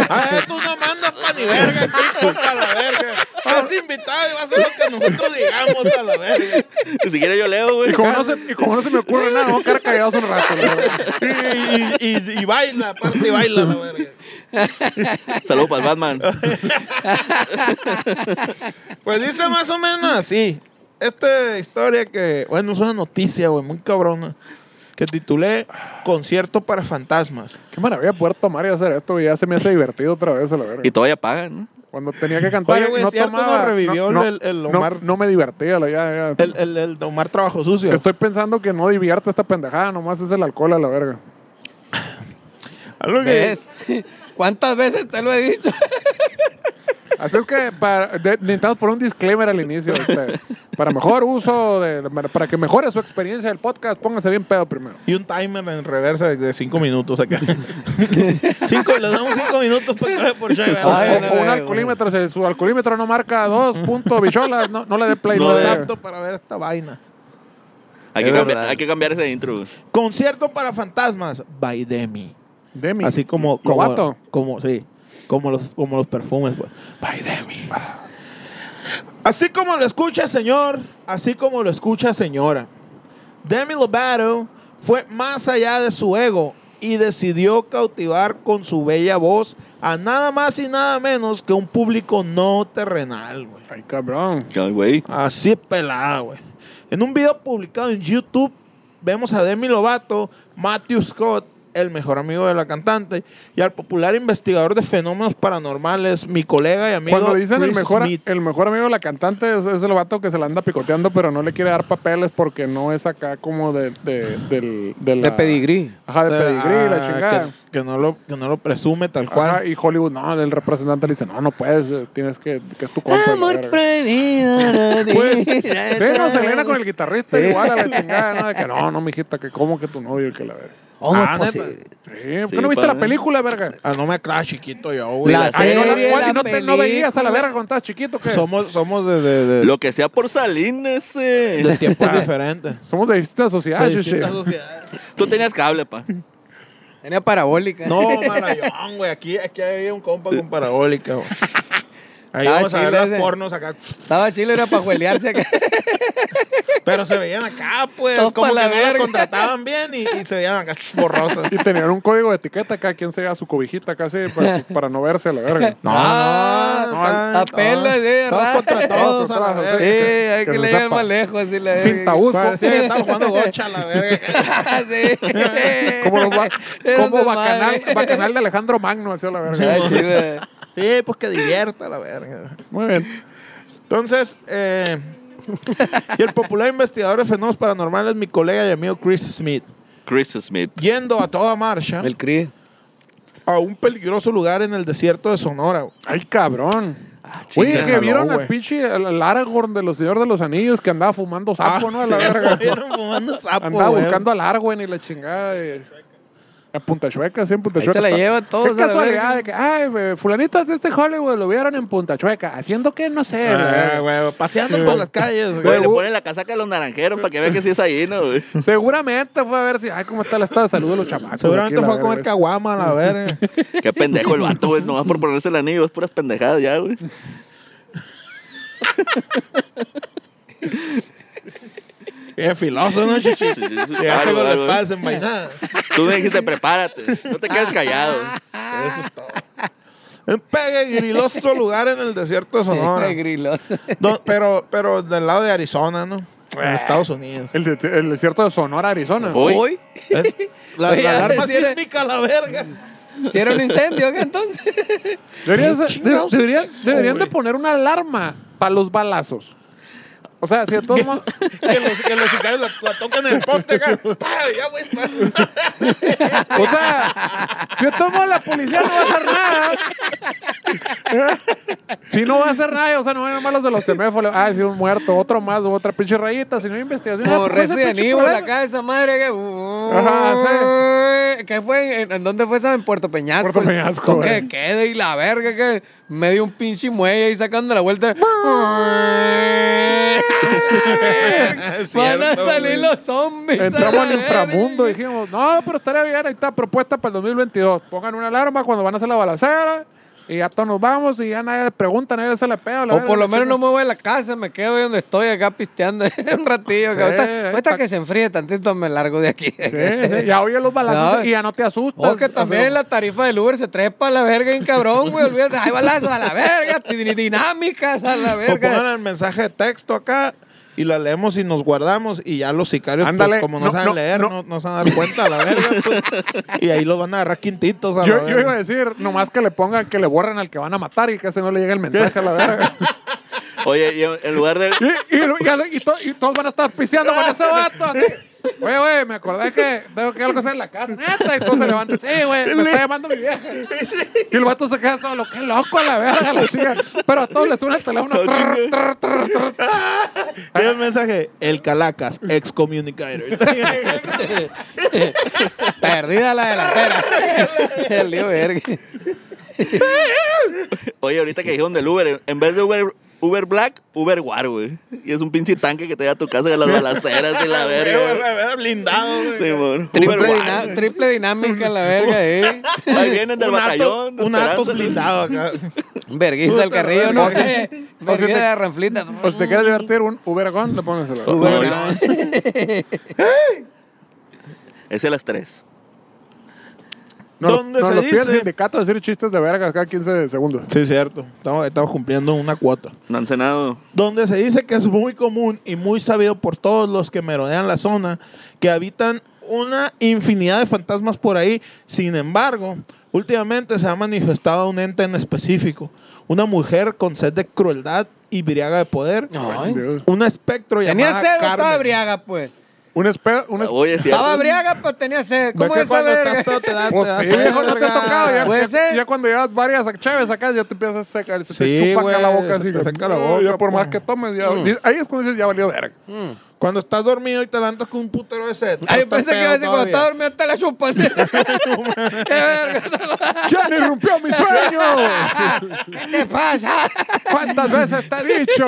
Ah, tú no mandas pa' ni verga, chico, pa' la verga. Estás invitado y vas a hacer lo que nosotros digamos a la verga. Ni siquiera yo leo, güey. Y como, no se, y como no se me ocurre nada, vamos a quedar callados un rato. la verdad. Y, y, y, y baila, aparte y baila la verga. Saludos para el Batman. Pues dice más o menos así. Esta historia que, bueno, es una noticia, güey, muy cabrona. Que titulé Concierto para fantasmas. Qué maravilla poder tomar y hacer esto, y ya se me hace divertido otra vez a la verga. Y todavía pagan, ¿no? Cuando tenía que cantar, Oye, güey, no ¿cierto tomaba. no revivió no, el- Omar? No, me divertía, la- ya, ya. El, el, el Omar Trabajo Sucio. Estoy pensando que no divierte esta pendejada, nomás es el alcohol a la verga. Algo que- ¿Ves? ¿Cuántas veces te lo he dicho? Así es que para, de- necesitamos poner un disclaimer al inicio. este, para mejor uso, de, para que mejore su experiencia del podcast, póngase bien pedo primero. Y un timer en reversa de- de cinco minutos acá. cinco, le damos cinco minutos para que vaya por Ay, no, o un no, alcoholímetro, si su alcoholímetro no marca dos puntos bicholas, no, no le dé play. No es apto para ver esta vaina. Hay, que cambiar, hay que cambiar ese intro. Concierto para fantasmas by Demi. Demi. Así como, como, Lobato. como, sí, como los, como los perfumes, pues. By Demi. Así como lo escucha, señor, así como lo escucha, señora. Demi Lovato fue más allá de su ego y decidió cautivar con su bella voz a nada más y nada menos que un público no terrenal, güey. Ay, cabrón. Güey. Así pelada, güey. En un video publicado en YouTube, vemos a Demi Lovato, Matthew Scott, el mejor amigo de la cantante, y al popular investigador de fenómenos paranormales, mi colega y amigo Cuando dicen el mejor, Smith. el mejor amigo de la cantante es, es el vato que se la anda picoteando, pero no le quiere dar papeles porque no es acá como de, de, del, de, la- De pedigrí. Ajá, de pedigrí, Ah, la chingada. Que, que no lo, que no lo presume tal cual. Ajá, y Hollywood, no, el representante le dice, no, no puedes, eh, tienes que, que es tu compa. verga. prohibido. Pues, sí, no, Selena con el guitarrista igual a la chingada, ¿no? De que no, no, mijita, que como que tu novio y que la verga. Ah, pues, sí. ¿por Sí, qué no viste padre. la película, verga? Ah, no me aclara chiquito yo, güey. La Ay, no, la- serie, la ¿Y no, te, no veías a la verga cuando estabas chiquito, ¿qué? Somos, Somos, somos de, de, de- Lo que sea por Salín ese. de tiempos diferentes. de distintas sociedades, De sí, distintas sociedades. Tú tenías cable, pa. Tenía parabólica. No, malayón, güey. Aquí, aquí había un compa con parabólica, güey. Ahí Ah, vamos a ver las ese. pornos acá. Estaba chile, era para juelearse acá. Pero se veían acá, pues. Todos como pa' que la no las verga. contrataban bien y, y se veían acá borrosas. Y tenían un código de etiqueta acá, quien sea su cobijita casi para, para no verse a la verga. No, Ah, no, no, apenas, eh, Todos ra- contra todos, a la Sí, Sí, verga. hay que que, se le lleven sepa. más lejos. Así la Sin tabú. Parecía que estaban jugando gocha a la verga. sí. Como, los ba- Era un como bacanal, desmadre. bacanal de Alejandro Magno, así a la verga. Ay, chile. Sí, pues que divierta la verga. Muy bien. Entonces, eh, y el popular investigador de fenómenos paranormales, mi colega y amigo Chris Smith, Chris Smith. yendo a toda marcha El CRI. a un peligroso lugar en el desierto de Sonora. Ay, cabrón. sí, Oye, que vieron al pinche, al, Aragorn de los Señores de los Anillos que andaba fumando sapo, ¿no? A la Ah, sí, verga. vieron fumando sapo, Andaba buscando al Arwen y la chingada. de- En Punta Chueca, sí, en Punta Ahí Chueca. se la llevan todos Qué la casualidad de que, ay, güey, fulanitos de este Hollywood lo vieron en Punta Chueca. Haciendo que, no sé. la Ah, güey, paseando por las calles. güey. Güey, le ponen la casaca a los naranjeros para que vean que sí es ahí, ¿no, güey? Seguramente fue a ver si, ay, cómo está el estado de salud de los chamacos. Seguramente aquí, fue la a comer verga. caguama a la verga. Qué pendejo el vato, güey. Nomás por ponerse el anillo, es puras pendejadas ya, güey. Bien filoso, ¿no, chichi? Sí, sí, sí. Llegaste Algo, con la espada desenvainada. Tú me dijiste, prepárate. No te quedes callado. Eso es todo. Un peligroso lugar en el desierto de Sonora. Griloso. No, pero, pero del lado de Arizona, ¿no? En Estados Unidos. El, de- el desierto de Sonora, Arizona. Hoy. Hoy. Es la, Oye, la alarma si era- sísmica a la verga. Si era un incendio, ¿qué entonces? Deberían, ¿Qué de- chingados deberían- es eso, deberían de güey? poner una alarma para los balazos. O sea, si de todos modos... Que los, que los sicarios la, la tocan en el poste acá. Ya, güey. O sea, si de todos modos la policía no va a hacer nada. Si no va a hacer nada, o sea, no van a llamar los de los semáforos. Ah, sí, un muerto, otro más, otra pinche rayita. Si no hay investigación. ah, Como ese Resident Evil acá, esa madre que. Ajá, ¿Qué fue? ¿En, en dónde fue esa? En Puerto Peñasco. Puerto Peñasco, que quede y la verga que medio un pinche muelle ahí sacando la vuelta. Van a salir güey. los zombies. Entramos al inframundo dijimos, no, pero estaría bien, ahí está propuesta para el 2022. Pongan una alarma cuando van a hacer la balacera y ya todos nos vamos y ya nadie pregunta, nadie se le pega. la O por lo menos no me voy a la casa, me quedo ahí donde estoy acá pisteando un ratillo. Sí, ahorita que se enfríe tantito me largo de aquí. Sí, sí, ya oye los balazos No. y ya no te asustas. O que también la tarifa del Uber se trepa a la verga en cabrón, güey. Olvídate, hay balazos a la verga, di- dinámicas a la O pongan verga. el mensaje de texto acá y la leemos y nos guardamos y ya los sicarios, pues, como no, no, saben no, leer, no. no. no se van a dar cuenta a la verga. pues. y ahí los van a agarrar quintitos a la Yo, verga. yo iba a decir, nomás que le pongan que le borren al que van a matar y que ese no le llegue el mensaje a la verga. Oye, y en lugar de. Y, y, y- y to- y todos van a estar pisteando con ese vato. Oye, güey, me acordé que tengo que algo hacer en la casa. Neta, y todos se levantan. Sí, güey, me está llamando mi vieja. Y el vato se queda solo. Qué loco a la verga, la chica. Pero a todos les suena el teléfono. Trrr, trrr, trrr, trrr. Y el mensaje, el Calacas, excommunicator. Perdida la delantera. el lío verga. Oye, ahorita que dijeron del Uber, en vez de Uber, Uber Black, Uber War, güey. Y es un pinche tanque que te lleva a tu casa de las balaceras y la verga. blindado, güey. Sí, bueno. Triple, diná- triple dinámica, la verga, eh. Ahí vienen del un batallón. un Atos blindado acá. Verguiza el carrillo, no. O si te- ranflita. O si te quieres divertir, un Ubergón, le pones el. Uber, Uber. Es a las 3. Nos, donde se los dice. piden sindicato de decir chistes de vergas cada 15 segundos. Sí, cierto. Estamos, cumpliendo una cuota. No han cenado. Donde se dice que es muy común y muy sabido por todos los que merodean la zona que habitan una infinidad de fantasmas por ahí. Sin embargo, últimamente se ha manifestado un ente en específico. Una mujer con sed de crueldad y briaga de poder. Ay. Un espectro Tenía sed, estaba briaga, pues. Un espe- un es- Oye, ¿cierto? Estaba briaga, pues tenía sed. ¿Ves ¿Cómo es esa verga? estás te da, te Pues da sí, sed, viejo, no te ha tocado. Ya, Puede ya- ser. ya cuando llevas varias chaves acá, ya te empiezas a secar. Se Sí, te chupa acá güey, la boca se así. te que, seca la "No, boca, ya por más pues". que tomes, ya, ahí es cuando dices, ya valió verga. Cuando estás dormido y te levantas con un putero de sed. Ay, estás pensé que iba a decir cuando estaba dormido te la chupan. ¡Qué verga! ¡Ya ni rompió mi sueño! ¿Qué te pasa? ¿Cuántas veces te he dicho?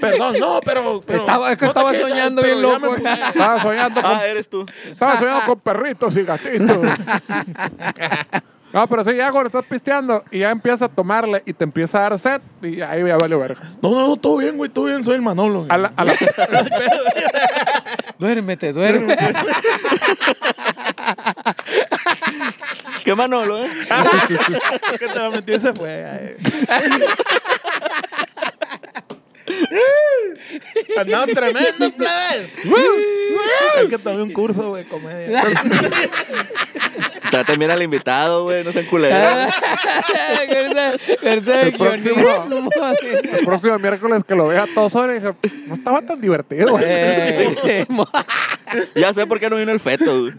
Perdón, no, pero... pero Estaba, es que no estaba soñando bien me loco. puse- Estaba soñando con Ah, eres tú. Estaba soñando con perritos y gatitos. No, pero sí, ya cuando estás pisteando y ya empiezas a tomarle y te empieza a dar sed y ahí ya valió verga. No, no, no, todo bien, güey, todo bien, soy el Manolo. güey. A la, a la- Duérmete, duerme. ¿Qué Manolo, eh? que te la metí se fue. ay. Andaba tremendo, plebes. Hay que tomar un curso, güey, comedia. Traten bien al invitado, güey. No sean culeros. el próximo- el próximo miércoles que lo vea todo sobre, dije, no estaba tan divertido. güey". Eh, Ya sé por qué no vino el feto, güey.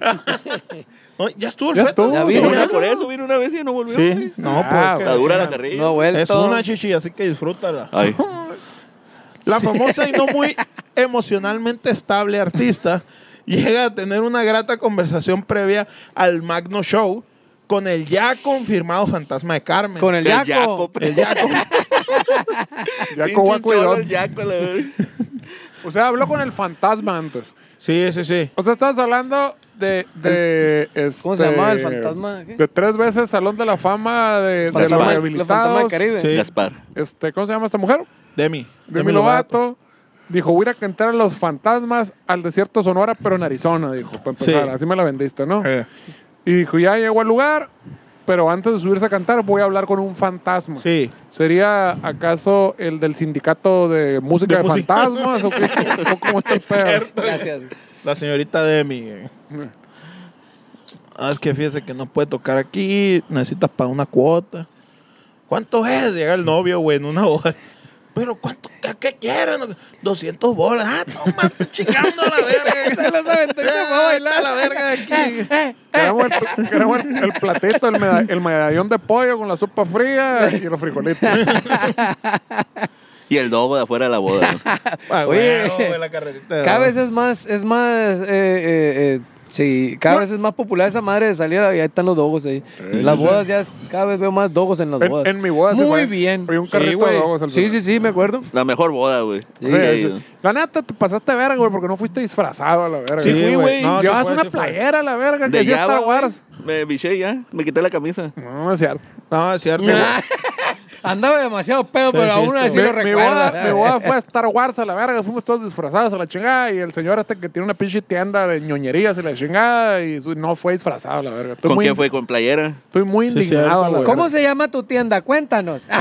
No, ya estuvo el Ya feto. estuvo, Ya ¿no? vino, ya por eso vino una vez y no volvió. Sí, güey. no, Ah, porque Está dura la carrilla. No, vuelto. es una chichi, así que disfrútala. Ay. La famosa y no muy emocionalmente estable artista llega a tener una grata conversación previa al Magno Show con el ya confirmado fantasma de Carmen. Con el El yaco. yaco, el Yaco. Ya Pinche con guaco y cholo don. el yaco. O sea, habló con el fantasma antes. Sí, sí, sí. O sea, estabas hablando de. de ¿Cómo se este, llamaba el fantasma? ¿Qué? De tres veces Salón de la Fama de, de los Fantasma- rehabilitados. fantasmas del Caribe. Sí. Gaspar. Este, ¿Cómo se llama esta mujer? Demi. Demi Lovato. Dijo, voy a cantar a los fantasmas al desierto Sonora, pero en Arizona, dijo, para empezar. Sí. Así me la vendiste, ¿no? Eh, Y dijo, ya llegó al lugar, pero antes de subirse a cantar voy a hablar con un fantasma. sí. ¿Sería acaso el del sindicato de música De de, música. fantasmas? ¿O, qué, o cómo está el pedo? Gracias. La señorita Demi. eh. Ah, es que fíjese que no puede tocar aquí. Necesitas pagar una cuota. ¿Cuánto es? Llega el novio, güey, en una hora. Pero ¿cuánto? ¿Qué, qué quieren? 200 bolas. Ah, no, más chingando a la verga. Se los aventó y se fue a bailar. Está la verga de aquí. Queremos el, queremos el- el platito, el, meda- el medallón de pollo con la sopa fría y los frijolitos. Y el dogo de afuera de la boda. ¿no? Ah, Oye, güey, güey, la Cada vez es más, es más, eh, eh, eh, sí, cada vez es más popular esa madre de salir y ahí están los dogos ahí. Las bodas ya, es- cada vez veo más dogos en las En, bodas. en mi boda se Muy fue. bien. Fue un Sí, carrito güey. de dogos al Sí, sí, sí, me acuerdo. La mejor boda, güey. Sí, Sí, sí. La neta, te pasaste verga, güey, porque no fuiste disfrazado a la verga. Sí, fui, güey. No, sí Llevas fue, una sí playera a la verga que De decía Java, Star. Wars. Me biché ya. Me quité la camisa. No, no es cierto. No, es cierto. Andaba demasiado pedo, pero sí, aún sí. así lo mi boda, recuerda. mi boda fue a Star Wars a la verga. Fuimos todos disfrazados a la chingada. Y el señor este que tiene una pinche tienda de ñoñerías y la chingada. Y no fue disfrazado a la verga. Estoy ¿Con muy, qué fue? ¿Con playera? Estoy muy Sí, indignado cierto, a la verga. ¿Cómo se llama tu tienda? Cuéntanos.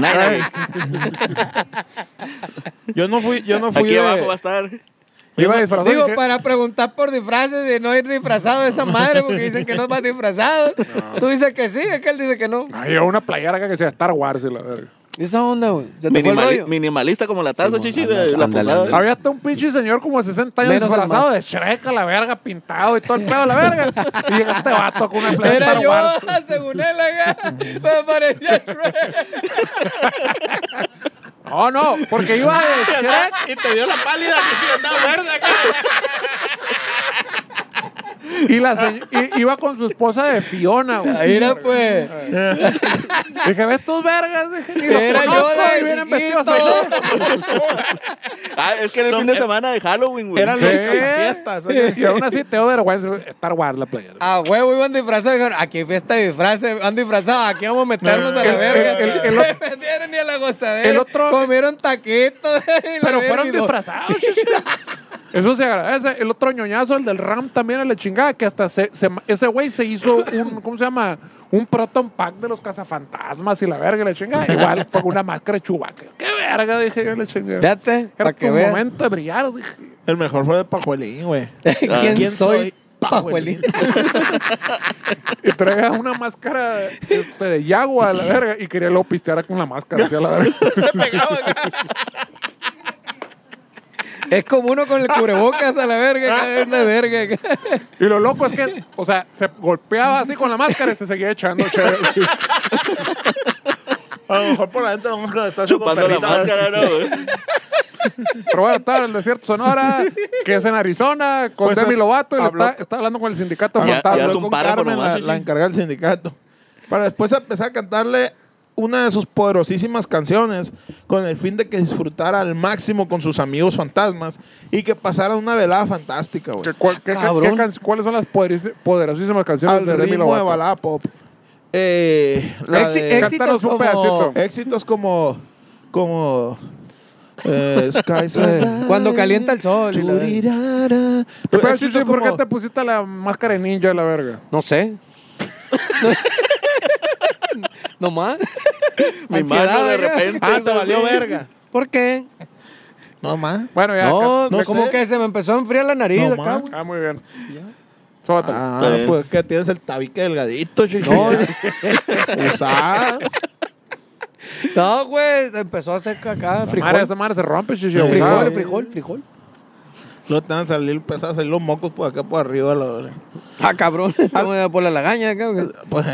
Yo no fui, yo no fui Aquí de- abajo va a estar. Iba disfrazado. Digo, que- para preguntar por disfraces de no ir disfrazado de esa madre, porque dicen que no vas disfrazado. Tú dices que sí, aquel dice que no. Ay, una playera acá que decía Star Wars y la verga. ¿Y esa onda, güey? Minimalista como la taza, Sí, chichi, de la posada. Había hasta un pinche señor como de 60 años Menos disfrazado de Shrek a la verga, pintado y todo el pedo a la verga. Y llega este vato con una playera Era Star yo, Wars. según él, acá. Me parecía Shrek. No, no, porque iba de Shrek Y te dio la pálida que sí andaba verde acá. Y, la se- y- iba con su esposa de Fiona, güey. Ahí era, pues. Dije, ves tus vergas. Dije, ni lo Era yo de y vienen chiquito. vestidos. Ah, es que era el fin de semana de Halloween, güey. Eran los fiestas. Y aún así te dio vergüenza Star Wars la playera. A huevo iban disfrazados. Dijeron, aquí hay fiesta de disfraces. Han disfrazados. Aquí vamos a meternos a la verga. el- Se metieron ni a la gozadera. el otro- Comieron taquitos. Pero fueron no- disfrazados. Eso se agradece. El otro ñoñazo, el del RAM, también a la chingada, que hasta se, se- ese güey se hizo un, ¿cómo se llama? Un proton pack de los cazafantasmas y la verga, y la chingada. Igual fue una máscara de chubaca. ¡Qué verga! Dije yo, la chingada. Fíjate, Era para tu que momento de brillar, dije. El mejor fue de Pajuelín, güey. ¿Quién, ¿Quién soy? soy? Pajuelín. Y traía una máscara este, de yagua a la verga y quería luego pistear con la máscara, así a la verga. Se pegaba acá. Es como uno con el cubrebocas a la verga, es una verga. Y lo loco es que, o sea, se golpeaba así con la máscara y se seguía echando chévere. A lo mejor por la gente la máscara está Chupando la máscara, ¿no? güey? Pero bueno, estaba en el desierto Sonora, que es en Arizona, con Pues, Demi Lovato, y le habló- está, está hablando con el sindicato Ya- fantasma. ya es un con Carmen, la, la encargada del sindicato. Para después empezar a cantarle una de sus poderosísimas canciones con el fin de que disfrutara al máximo con sus amigos fantasmas y que pasara una velada fantástica, güey. ¿Qué- cuál- qué- qué- Cabrón. qué can- ¿Cuáles son las poderosísimas canciones Al de Demi ritmo de balada pop. Eh, la Exi- de- éxitos un como- pedacito. éxitos como como eh, Skies Eh, Cuando calienta el sol. y la. Pero ¿por qué te pusiste la máscara de ninja de la verga? No sé. no más. Mi Ansiedad, mano de repente. Ah, te valió verga. ¿Por qué? No más. Bueno, ya. No, no como sé. que se me empezó a enfriar la nariz No acá. Ah, muy bien. Sóbatelo. Ah, bien. pues que tienes el tabique delgadito, chichi. No. Usada. No, güey, empezó a hacer acá frijol. Madre, esa madre se rompe, chichi. Frijol. Frijol, frijol, frijol. No te van a salir, empiezan a salir los mocos por acá por arriba. la- Ah, cabrón. por la lagaña acá. Pues.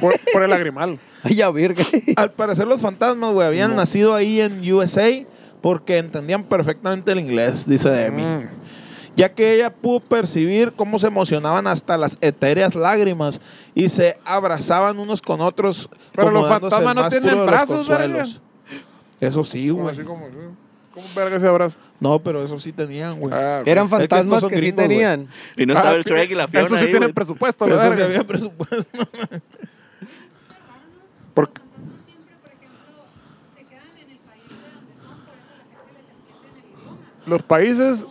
Por, por el lagrimal. Ay, ya, virga. Al parecer los fantasmas, güey, habían nacido ahí en USA porque entendían perfectamente el inglés, dice Demi. Mm. Ya que ella pudo percibir cómo se emocionaban hasta las etéreas lágrimas y se abrazaban unos con otros. Pero los fantasmas no tienen brazos, consuelos. Eso sí, güey. así como. ¿Cómo verga ese abrazo? No, pero eso sí tenían, güey. Ah. Eran Es que estos fantasmas son que, sí gringos, güey. tenían. Y no estaba Ah, el Shrek y la Fiona Eso sí ahí, tienen güey. presupuesto, la Eso sí verga. había presupuesto. Porque- siempre, por ejemplo, se quedan en el país de donde son, por eso la gente les entiende en el idioma. los países,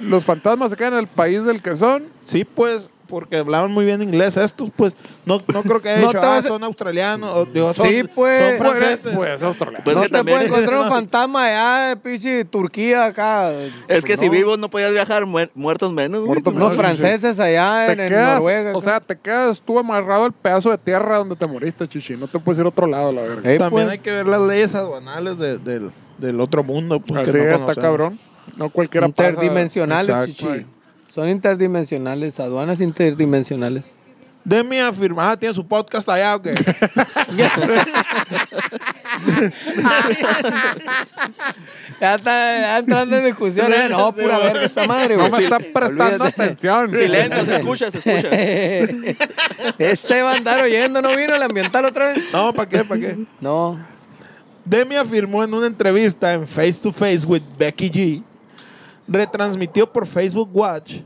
los fantasmas se quedan en el país del que son. Sí, pues, porque hablaban muy bien inglés estos, pues. No, no creo que haya No dicho, ah, vas son australianos. O, digo, son, Sí, pues. son franceses. Pues australiano. Pues no que te también- puedes encontrar un fantasma allá de pinche Turquía acá. Es que No. si vivos no podías viajar, muer- muertos menos. Muertos Unos No, sí, franceses allá te en, en quedas, Noruega. o sea, te quedas tú amarrado al pedazo de tierra donde te moriste, chichi. No te puedes ir a otro lado, la verga. Ey, También pues. hay que ver las leyes aduanales de- del, del otro mundo. Pues, Así que no está, conocemos. cabrón. No cualquiera pasa. interdimensionales, Exacto. chichi. Son interdimensionales, aduanas interdimensionales. Demi afirma, ah, tiene su podcast allá, ¿o qué? Ya está ya entrando en discusiones. No, pura verga esa madre, No güey. me está prestando Olvídate. atención. Silencio, se escucha, se escucha. Ese va a andar oyendo, ¿no vino el ambiental otra vez? No, ¿para qué? ¿Para qué? No. Demi afirmó en una entrevista en Face to Face with Becky G, retransmitió por Facebook Watch,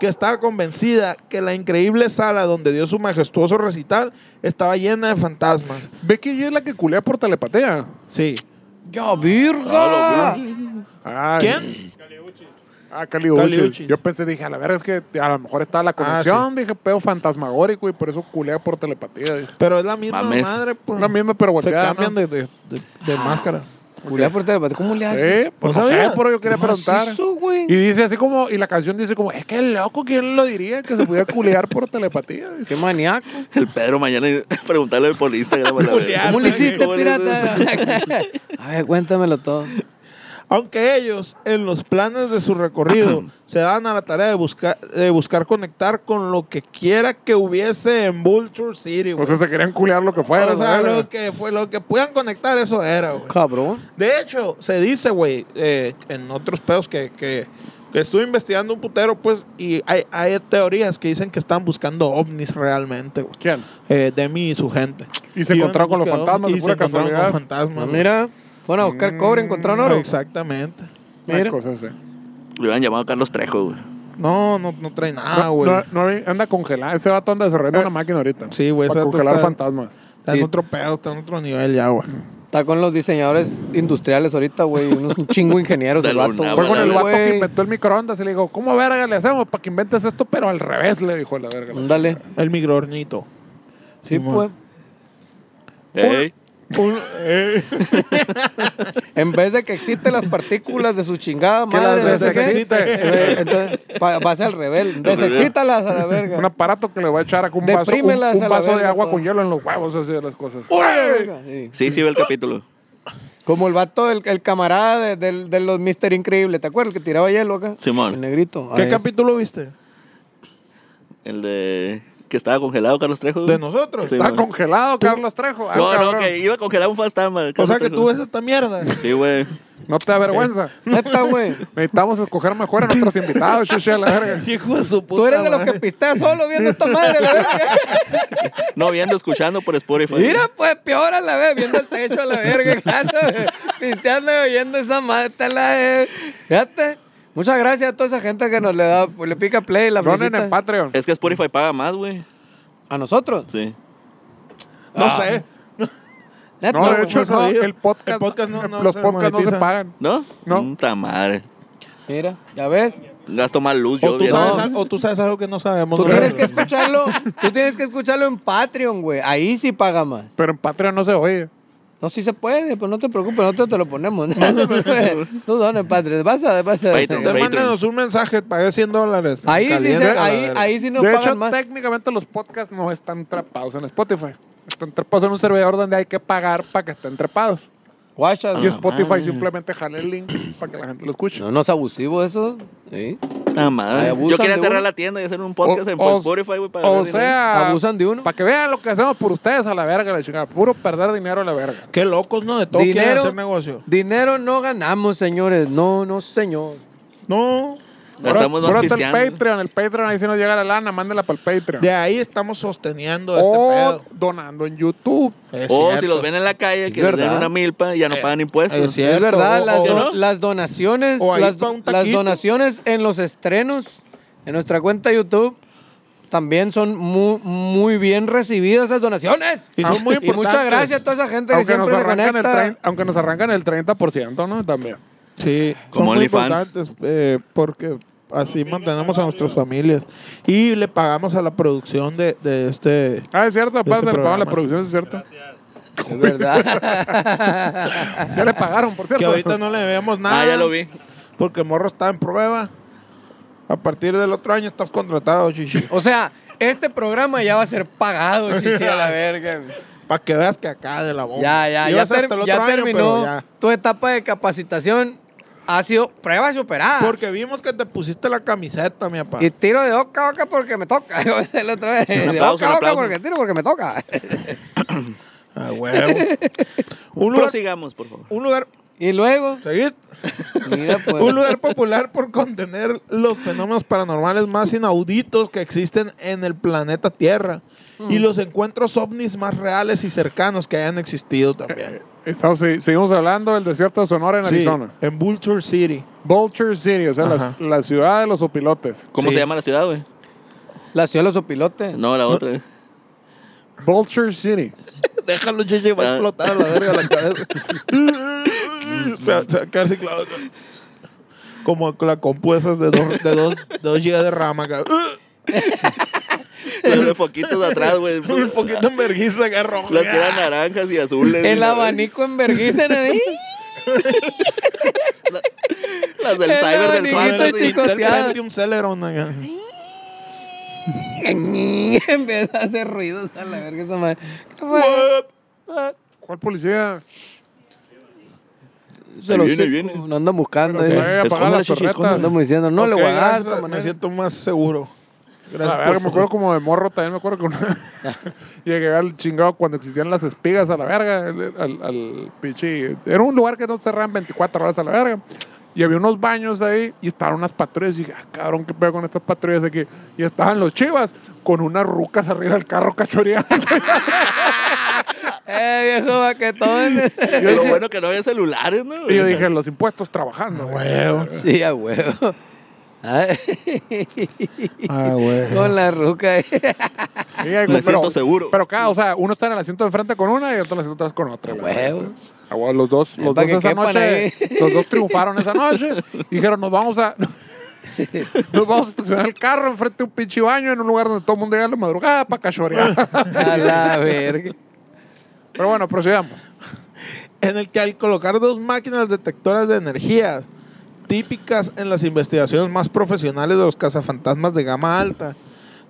que estaba convencida que la increíble sala donde dio su majestuoso recital estaba llena de fantasmas. Becky G es la que culea por telepatía. Sí. Ya, virga. Ay. ¿Quién? Ah, Caliuchi. Yo pensé, dije, a la verga es que a lo mejor está la conexión. Dije, pedo fantasmagórico y por eso culea por telepatía. Dije. Pero es la misma Mames. madre, pues. La misma, pero Se cambian ¿no? de, de- de- de máscara. Culea por telepatía. ¿Cómo le hace? Sí, pues ¿No no sé, sabía? pero yo quería ¿Cómo hace preguntar. eso, güey? Y dice así como, y la canción dice como, es que loco, ¿quién lo diría que se pudiera culear por telepatía? Dice, Qué maníaco. El Pedro mañana preguntarle por Instagram. ¿Cómo le hiciste, ¿Cómo le pirata? A ver, cuéntamelo todo. Aunque ellos, en los planes de su recorrido, se dan a la tarea de buscar, de buscar conectar con lo que quiera que hubiese en Vulture City, O güey. sea, se querían culear lo que fuera. O sea, lo que fue, lo que puedan conectar, eso era, güey. Cabrón. De hecho, se dice, güey, eh, en otros pedos que, que, que estuve investigando un putero, pues, y hay, hay teorías que dicen que están buscando ovnis realmente, güey. ¿Quién? Eh, Demi y su gente. Y se Iban encontraron con los fantasmas, de y pura se encontraron casualidad. con fantasmas. Güey. Fueron a buscar cobre, encontraron oro. Exactamente. Mira. cosa así. Lo hubieran llamado Carlos Trejo, güey. No, no, no trae nada, no, güey. no, no hay- anda congelado. Ese vato anda desarrollando una máquina ahorita. Sí, güey, ese Para congelar está- fantasmas. Está en Sí. otro pedo, está en otro nivel ya, güey. Está con los diseñadores industriales ahorita, güey. Unos un chingo ingenieros De el vato. Fue con el vato que inventó el microondas y le digo, ¿cómo verga le hacemos para que inventes esto, pero al revés? Le dijo la verga. Ándale. El microornito. Sí, pues. Ey, Un- eh, En vez de que excite las partículas de su chingada Que madre. las sé qué, desexcite. eh, Entonces, pa- va a ser al revés. Desexítalas a la verga. Es un aparato que le va a echar acá un vaso, un, a vaso de agua con hielo en los huevos, así de las cosas. Sí. sí, sí ve el capítulo. Como el vato, el, el camarada de, del- de los Mister Increíble, ¿te acuerdas? El que tiraba hielo acá. Simón. El negrito. ¿Qué capítulo viste? El de que estaba congelado Carlos Trejo. De nosotros. Sí, Está man. congelado, Carlos Trejo. Ah, No, no, que iba a congelar un fantasma. O Carlos sea que Trejo. tú ves esta mierda. Sí, güey. No te da vergüenza. Neta, güey. Necesitamos escoger mejor a nuestros invitados, chuchi, a la verga. Hijo de su puta Tú eres de los que madre. pisteas solo viendo esta madre, la verga. No viendo, escuchando por Spotify. Mira, pues, peor a la vez, viendo el techo a la verga, claro. Pisteando y oyendo esa madre, está la verga. Fíjate. Muchas gracias a toda esa gente que nos le da, le pica play, la Donen en Patreon. Es que Spotify paga más, güey. ¿A nosotros? Sí. No sé. Neta, No, de güey. hecho, no no, sabía. el podcast, El podcast no- no los se podcasts no se monetiza. pagan. ¿No? No. Puta madre. Mira, ya ves. Gasto más luz O yo tú, viendo. sabes, al- o tú sabes algo que no sabemos. Tú güey. tienes que escucharlo, tú tienes que escucharlo en Patreon, güey. Ahí sí paga más. Pero en Patreon no se oye. No, sí se puede, pues no te preocupes, nosotros te lo ponemos. No te preocupes. Tú dones, Patreon. Vas a, vas a. Patreon, Te Patreon. mándanos un mensaje, pagué 100 dólares. Ahí sí, se, ahí, ahí sí nos de pagan hecho, más. técnicamente los podcasts no están trepados en Spotify. Están trepados en un servidor donde hay que pagar para que estén trepados. Guachas. y Spotify madre. simplemente jala el link para que la gente lo escuche. No, no es abusivo eso. Sí. Puta madre. Yo quería cerrar la tienda y hacer un podcast O- en o- Spotify, güey, para O ganar dinero. sea, Abusan de uno. Para que vean lo que hacemos por ustedes a la verga, la chingada. Puro perder dinero a la verga. Qué locos, ¿no? De todo quieren hacer negocio. dinero no ganamos, señores. No, no, señor. No. Gastamos más Puro el pisteando. Patreon. El Patreon ahí si nos llega la lana, mándela para el Patreon. De ahí estamos sosteniendo este o pedo. donando en YouTube. Es O cierto. si los ven en la calle, Es que les den verdad. una milpa y ya no pagan impuestos. es cierto. Es verdad, o- las, o- do- ¿no? las donaciones, O ahí las, pa' un las taquito. donaciones en los estrenos, en nuestra cuenta de YouTube, también son muy, muy bien recibidas esas donaciones. Y son muy Y muchas importantes. gracias a toda esa gente que Aunque nos, siempre se arrancan el conecta. 30, aunque nos arrancan el 30%, ¿no? También. Sí, Como son muy OnlyFans. importantes eh, porque así mantenemos a nuestras familias. Y le pagamos a la producción de, de este... Ah, es cierto, aparte Este le pagan la producción, es cierto. Es verdad. Ya le pagaron, por cierto. Que ahorita no le debemos nada. Ah, ya lo vi. Porque el morro está en prueba. A partir del otro año estás contratado, chichi. o sea, este programa ya va a ser pagado, chichi, a la verga. Para que veas que acá de la bomba. Ya, ya, ya, ter- ya año, terminó pero ya. tu etapa de capacitación. Ha sido pruebas y operadas. Porque vimos que te pusiste la camiseta, mi papá. Y tiro de oca a oca porque me toca. La otra vez. De aplauso, oca oca porque tiro porque me toca. Ah, huevo. un, lugar, Prosigamos, por favor. un lugar... Y luego, ¿seguid? mira, pues. Un lugar popular por contener los fenómenos paranormales más inauditos que existen en el planeta Tierra. Mm. Y los encuentros ovnis más reales y cercanos que hayan existido también. Estamos, sí, seguimos hablando del desierto de Sonora en Sí, Arizona. en Vulture City. Vulture City, o sea, la, la ciudad de los opilotes. ¿Cómo Sí. se llama la ciudad, güey? La ciudad de los opilotes. No, la otra. Vulture City. Déjalo, Cheche, va a Ah. explotar a la verga la cabeza. así clavado. Como la compuesta de dos, de dos, de dos gigas de rama. acá. Los de foquitos de atrás, güey. Un poquito en vergüenza acá rojo. Las que eran naranjas y azules. El abanico en vergüenza, ¿no? Las del El cyber del. Del chicoteada. Pentium Celeron acá. Empieza a hacer ruidos a la verga esa madre. ¿Qué fue? ¿Cuál policía? Se lo viene, viene. No andan buscando. Eh. vaya a Esconde pagar la las. Andamos diciendo, no le Ok, voy a dar. de gracias, todas Me siento más seguro. A Gracias ver, por- me acuerdo como de morro también, me acuerdo que una- llegué al chingado cuando existían las espigas a la verga, al, al, al pinche- Era un lugar que no cerraban 24 horas a la verga. Y había unos baños ahí y estaban unas patrullas. Y dije, ah, cabrón, ¿qué pedo con estas patrullas aquí? Y estaban los chivas con unas rucas arriba del carro cachoreando. Eh, viejo baquetón. Lo bueno que no había celulares, ¿no? y yo dije, los impuestos trabajando. güey. sí, a huevo. Ay, Ah, güey. Con la ruca. Sí, Me siento seguro. Pero cada, o sea, uno está en el asiento de frente con una y otro en el asiento atrás con otra. sí. Ah, los dos, los dos esa noche, ahí. los dos triunfaron esa noche y dijeron, nos vamos a... Nos vamos a estacionar el carro enfrente de un pinche baño en un lugar donde todo el mundo llega a la madrugada para cachorear. A la verga. Pero bueno, procedamos. en el que al colocar dos máquinas detectoras de energía típicas en las investigaciones más profesionales de los cazafantasmas de gama alta,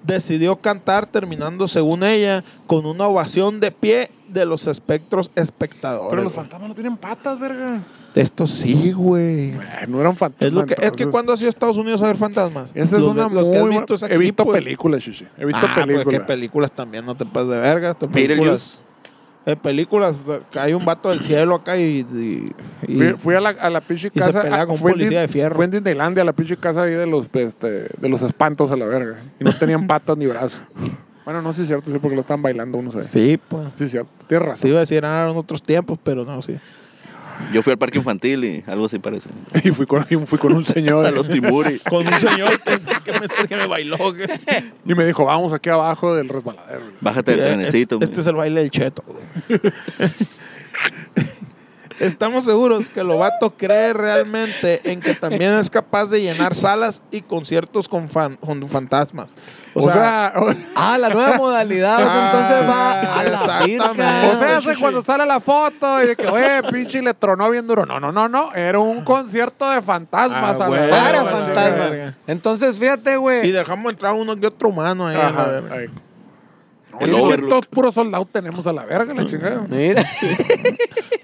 decidió cantar terminando, según ella, con una ovación de pie de los espectros espectadores. Pero los fantasmas no tienen patas, verga. Esto sí, güey. No eran fantasmas. Es, lo que, es que entonces. cuando has ido a Estados Unidos a ver fantasmas. Esa es Los- una los que has muy visto es aquí, He visto pues. películas, Shishi. He visto Ah, pues películas. que películas también no te pases de verga. Beetlejuice. Eh, películas, hay un vato del cielo acá y, y- y- Fui, fui a la, a la pinche se casa. pelea ah, con fue en policía de fierro. Fue en Disneylandia, a la pinche casa ahí de los, este, de los espantos a la verga. Y no tenían patas ni brazos. Bueno, no si es cierto, sí, porque lo están bailando, uno sabe. Sí, Sí, pues. es cierto. Tienes Se razón. iba a decir, eran otros tiempos, pero no, sí. Yo fui al parque infantil y algo así parece. Y fui con, fui con un señor. A los Timuri. Con un señor que, que me, que me bailó. que- y me dijo, vamos aquí abajo del resbaladero. Bájate del trenecito. Este es el baile del cheto. Estamos seguros que Lobato cree realmente en que también es capaz de llenar salas y conciertos con, fan- con fantasmas. O, sea, o, Ah, la nueva modalidad. Ah, entonces va a la virga. o sea, hace cuando sale la foto y de que, oye, pinche, le tronó bien duro. No, no, no, no. Era un concierto de fantasmas. Ah, a güey. Para Bueno, fantasma. verga. Entonces, fíjate, y güey. dejamos entrar uno que otro humano ahí. a verga. ahí. El Overlook. todos puros soldados tenemos a la verga, la chingada. Mira.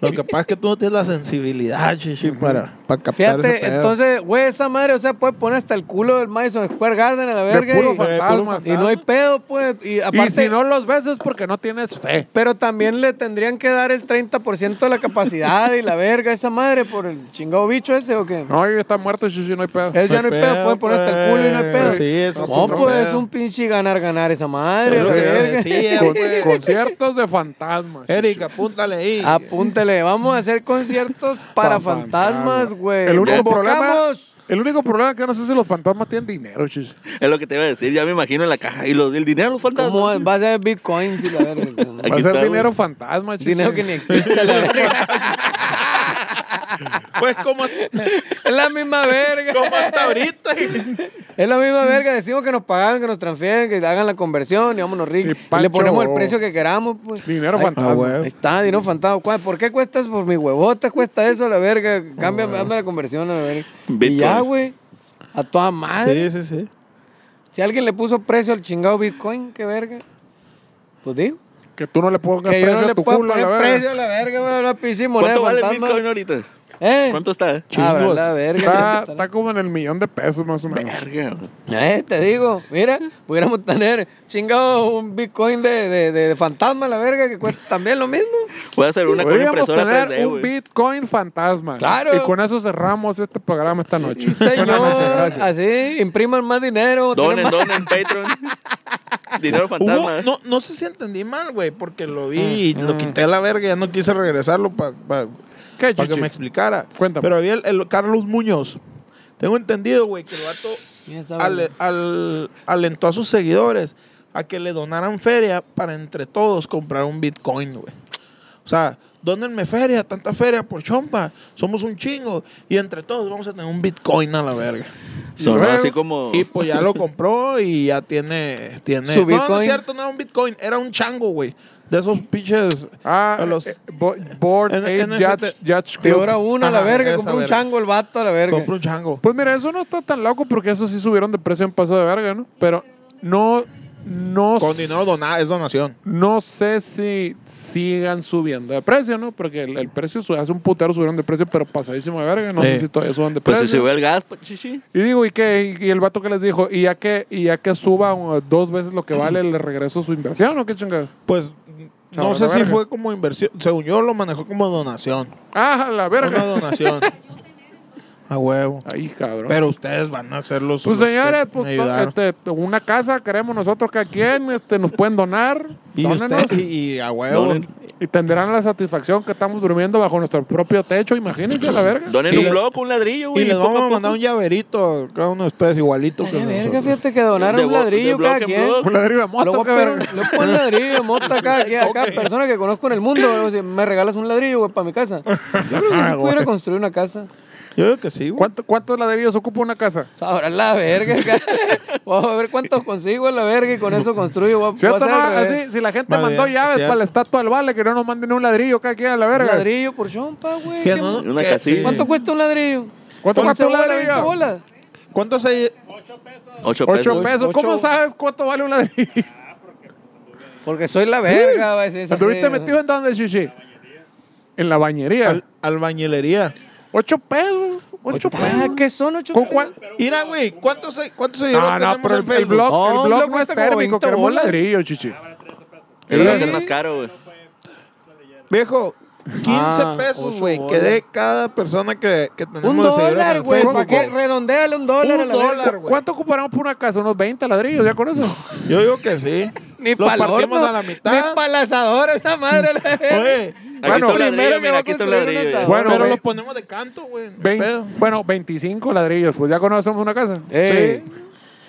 Lo que pasa es que tú no tienes la sensibilidad, chichi, para, para captar ese Fíjate, pedo. entonces, güey, esa madre, o sea, puede poner hasta el culo del Madison Square Garden a la verga. puro y, fantasma. y no hay pedo, pues. Y aparte, Y si no los ves es porque no tienes fe. Pero también le tendrían que dar el 30% de la capacidad y la verga a esa madre por el chingado bicho ese o qué. No, ya está muerto, Shishi, no hay pedo. Él ya no hay pedo, puede poner hasta el culo y no hay pedo. pues. Sí, eso es No, otro pues es pedo. un pinche ganar, ganar esa madre. Es verga. decía, Con- conciertos de fantasmas. Eric, apúntale ahí. Apúntale, vamos a hacer conciertos para Pa' fantasmas, güey. El único problema, el único problema es que no sé si los fantasmas tienen dinero, Shishi. Es lo que te iba a decir. Ya me imagino en la caja. Y los, el dinero, los fantasmas. ¿Cómo va a ser Bitcoin? y la verga? Va a ser está, dinero güey. fantasma, Shishi. Dinero que ni existe, la verga. Pues como, Es la misma verga. como hasta ahorita. Es la misma verga. Decimos que nos pagan, que nos transfieren, que hagan la conversión y vámonos ricos. Y Y, le ponemos el precio que queramos, pues. Dinero Ahí- fantasma. Ah, güey. Ahí está, dinero fantasma. ¿Cuál- ¿Por qué cuesta eso? Por mi huevota cuesta eso, la verga. Cámbiame, hazme la conversión a la verga. Y Bitcoin. ya, güey. A toda madre. Sí, sí, sí. Si alguien le puso precio al chingado Bitcoin, qué verga. Pues digo. Que tú no le pongas Que yo precio no a le tu culo, poner la verga. precio a la verga, güey. Una pinche moneda ¿Cuánto vale el. Bitcoin ahorita? ¿Eh? ¿Cuánto está? Chingos. la verga. Está, está como en el millón de pesos, más o menos. Verga. Eh, te digo, mira, pudiéramos tener chingado un Bitcoin de, de, de, fantasma, la verga, que cuesta también lo mismo. Voy a hacer una con Podríamos impresora tener 3D, un güey. Bitcoin fantasma. Claro. Y con eso cerramos este programa esta noche. Sí, Buenas noches, señor. gracias. Así, impriman más dinero. Donen, donen, Patreon. Dinero fantasma. Hubo- ¿eh? no, no sé si entendí mal, güey, porque lo vi y lo quité a la verga ya no quise regresarlo para ¿Qué, que Chichi? me explicara. Cuéntame. Pero había el, el Carlos Muñoz. Tengo entendido, güey, que el vato ale- al- alentó a sus seguidores a que le donaran feria para entre todos comprar un Bitcoin, güey. O sea, dónenme feria, tanta feria por chompa. Somos un chingo. Y entre todos vamos a tener un Bitcoin a la verga. Sonó así como. Y pues ya lo compró y ya tiene. tiene Su no, no es Bitcoin. cierto, no era un Bitcoin, era un chango, güey. De esos pinches. Ah, los, eh, bo- Board N- Ape NFT. Yacht, Yacht Club. Peor aún, a la verga, compró un chango el vato a la verga. compró un chango. Pues mira, eso no está tan loco porque eso sí subieron de precio en paso de verga, ¿no? Pero no, no, Con dinero donado, es donación. no sé si sigan subiendo de precio, ¿no? Porque el, el precio su- hace un putero subieron de precio, pero pasadísimo de verga. No sé si todavía suban de Pues precio. si sube el gas, pues, chichi. Y digo, ¿y qué? Y, y el vato que les dijo, ¿y ya que, y ya que suba dos veces lo que vale, le regreso su inversión o qué chingados? Pues no sé si verga. fue como inversión. Según yo lo manejó como donación. Ah, la Una verga. donación. a huevo. Ahí, cabrón. Pero ustedes van a ser los. pues los señores, pues este, una casa queremos nosotros cada quien, este, nos pueden donar. y, usted, y, y a huevo. Donen. Y tendrán la satisfacción que estamos durmiendo bajo nuestro propio techo, imagínense a la verga. Donen Sí. un bloco, un ladrillo, güey. Y les vamos a mandar un llaverito a cada uno de ustedes igualito que Estaría verga, nosotros. fíjate que donaron un ladrillo cada en quien. Un ladrillo de Le moto, voy qué a verga. poner- le pongo un ladrillo de mota acá, aquí, a cada persona que conozco en el mundo. me regalas un ladrillo, güey, para mi casa. Yo creo que si pudiera construir una casa. Yo creo que sí, güey. ¿Cuánto- ¿Cuántos ladrillos ocupa una casa? Ahora la verga. acá. Vamos a ver cuántos consigo a la verga y con eso construyo. Voy a, voy a ¿Cierto, hacer no? Así, si la gente mandó bien, llaves cierto. para la estatua del vale, que no nos manden un ladrillo cada quien a la Un verga. ladrillo por chompa, güey. ¿Qué no- Una casilla. sí. ¿Cuánto cuesta un ladrillo? ¿Cuánto cuesta 11 un bolas, 20 ladrillo? bolas. ¿Cuánto se Ocho Ocho pesos. pesos. Ocho. ¿Cómo sabes cuánto vale un ladrillo? Porque soy la verga, ¿Estuviste así. metido en dónde, Shishi? En la bañería. al- albañilería? Ocho pesos. Ocho pesos. ¿qué son ocho ¿Con pesos? cuál? Mira, güey, ¿cuántos se- cuántos seguidores No, no, tenemos pero en el, el Facebook? blog, No, el un blog blog no es cuesta como térmico, 20 queremos bolas. ladrillo, chichi. Que Sí. es más caro, güey. Viejo, 15 Ah, pesos, güey, que bolas. dé cada persona que, que tenemos Un de seguidores en dólar, el güey. Facebook, ¿Para qué? Redondeale un dólar a Un la verga. dólar, güey. ¿Cuánto ocuparemos por una casa? ¿Unos 20 ladrillos ya con eso? Yo digo que sí. Ni Los para el partimos horno, a la Ni mitad. para el asador, esa madre. La verga. Oye, Bueno, está un ladrillo, mira, aquí está un ladrillo. ya. Bueno, pero ve- los ponemos de canto, güey. Vein- pedo. bueno, 25 ladrillos, pues ya conocemos una casa. Eh,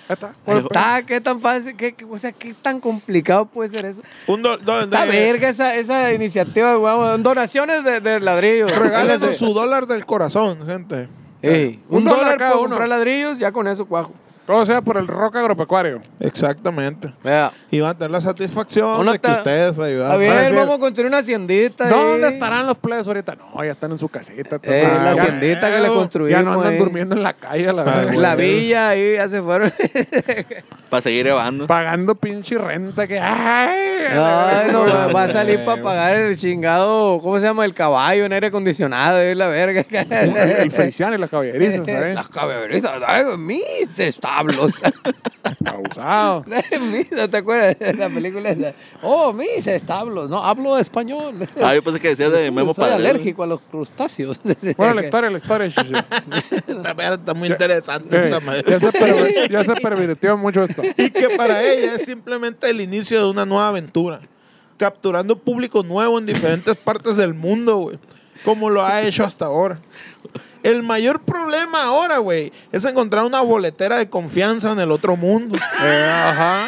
Ya está. Bueno, Está, qué tan fácil, qué, qué- o sea, qué tan complicado puede ser eso. Un do- do- Está de- verga esa, esa iniciativa, güey. Donaciones de, de ladrillos. Regálenos su dólar del corazón, gente. Ey, un, Un dólar dólar cada por uno. comprar ladrillos, ya con eso cuajo. Todo sea por el rock agropecuario. Exactamente. Vea. Y van a tener la satisfacción Uno de que está- ustedes A ayudaron. ver, decir, vamos a construir una haciendita. ahí. ¿Dónde estarán los plebes ahorita? No, ya están en su casita. Eh, la ya- haciendita que le ya construimos. Ya no andan ahí. durmiendo en la calle a la verga. La villa ahí ya se fueron. Para seguir llevando. Pagando pinche renta que. ¡Ay! a no, va- a salir para pagar el chingado, ¿cómo se llama? El caballo en aire acondicionado, ahí la verga. El, el feiciano y las caballerizas, ¿sabes? Las caballerizas, ay, mis establos. Abusado. mis, ¿no te acuerdas de la película esa? Oh, mis establos, no, hablo español. Ah, yo pensé que decía de Memo Soy Padre. alérgico a los crustáceos. Bueno, la historia, la historia. Esta está muy interesante. Eh, esta madre. ya, se perver- ya se pervirtió mucho esto. Y que para ella es simplemente el inicio de una nueva aventura. Capturando público nuevo en diferentes partes del mundo, güey. Como lo ha hecho hasta ahora. El mayor problema ahora, güey, es encontrar una boletera de confianza en el otro mundo. Eh, ajá.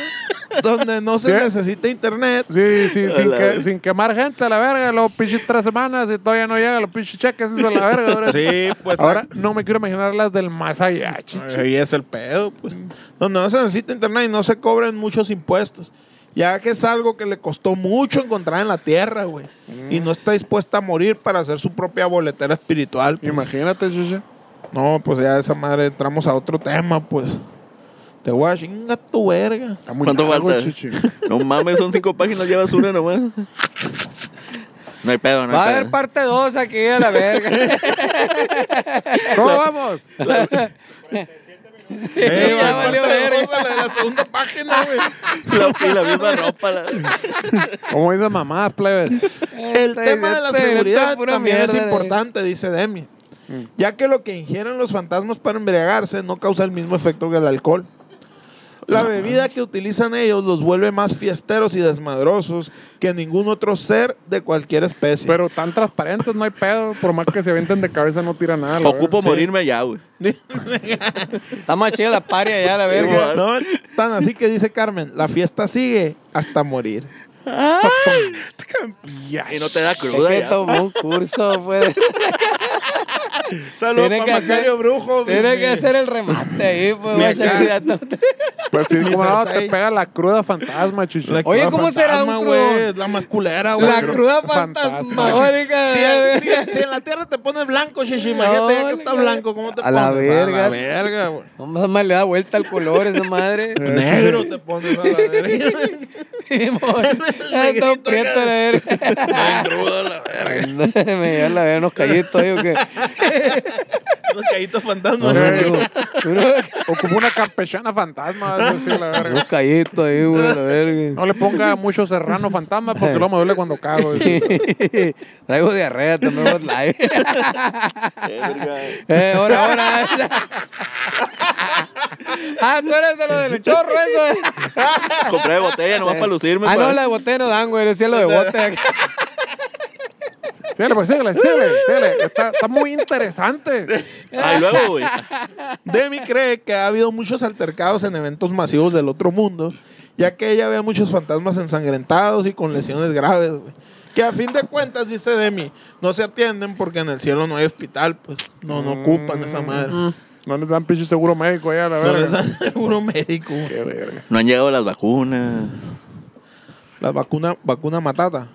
donde no se ¿Qué? necesita internet. Sí, sí, sin, que- sin quemar gente a la verga, los pinches tres semanas y todavía no llegan los pinches cheques, eso a la verga. Ahora, Sí, pues. ahora no me quiero imaginar las del más allá, chichi. Ahí es el pedo, pues. Donde no se necesita internet y no se cobran muchos impuestos. Ya que es algo que le costó mucho encontrar en la tierra, güey. Y no está dispuesta a morir para hacer su propia boletera espiritual. pues. Imagínate, chichi. No, pues ya esa madre entramos a otro tema, pues. Te voy a chinga tu verga. Está muy ¿Cuánto largo, falta? No mames, son cinco páginas, llevas una nomás. No hay pedo, no hay Va a pedo. haber parte 2 aquí a la verga. ¿Cómo vamos? Eh, Ya valió la, la segunda página, güey. La, y la misma ropa. la- Como dice mamá, plebes. El Este- tema de la este- esta seguridad también es importante, dice Demi. Ya que lo que ingieren los fantasmas para embriagarse no causa el mismo efecto que el alcohol. La bebida que utilizan ellos los vuelve más fiesteros y desmadrosos que ningún otro ser de cualquier especie. Pero tan transparentes, no hay pedo. Por más que se avienten de cabeza, no tiran nada. la Ocupo morirme ya, güey. Está más chida la paria ya, la verga. no, tan así que dice Carmen, la fiesta sigue hasta morir. Y no te da Es cruda que ya. tomó un curso, pues. Saludos Tiene para que Macario hacer- Brujo. Tiene que hacer el remate ahí, pues. Pues sí, como no, te pega la cruda fantasma, chichi. La Oye, ¿cómo será un crudo? la más culera, güey. La cruda Fantasma. fantasmagórica. Si, si- si en la tierra te pones blanco, shishi, imagínate ya que está blanco, ¿cómo te a la pones? verga. A la verga, güey. No más le da vuelta al color esa madre. Negro te pones a la verga. Está todo prieto la verga. Crudo, la verga. Me lleva la verga unos callitos ahí o qué. Unos caídos fantasmas. Ocupa una campechana fantasma, la verga. Unos callitos ahí, güey, la verga. No le ponga mucho serrano fantasma porque luego me duele cuando cago. Traigo diarrea también, vos la- Eh, verga. Eh, ahora, ahora. ah, tú eres de lo del chorro, eso. Compré botella nomás para lucirme. Ah, no, la de bote no dan, güey. Decía lo de bote. Síguele, pues síguele, síguele, síguele. Está, está muy interesante. Ay, luego, güey. Demi cree que ha habido muchos altercados en eventos masivos del otro mundo, ya que ella ve a muchos fantasmas ensangrentados y con lesiones graves, güey. Que a fin de cuentas, dice Demi, no se atienden porque en el cielo no hay hospital, pues no, no ocupan esa madre. No les dan pinche seguro médico allá, la No les verga. dan seguro médico. Qué verga. No han llegado las vacunas. La vacuna, vacuna matata.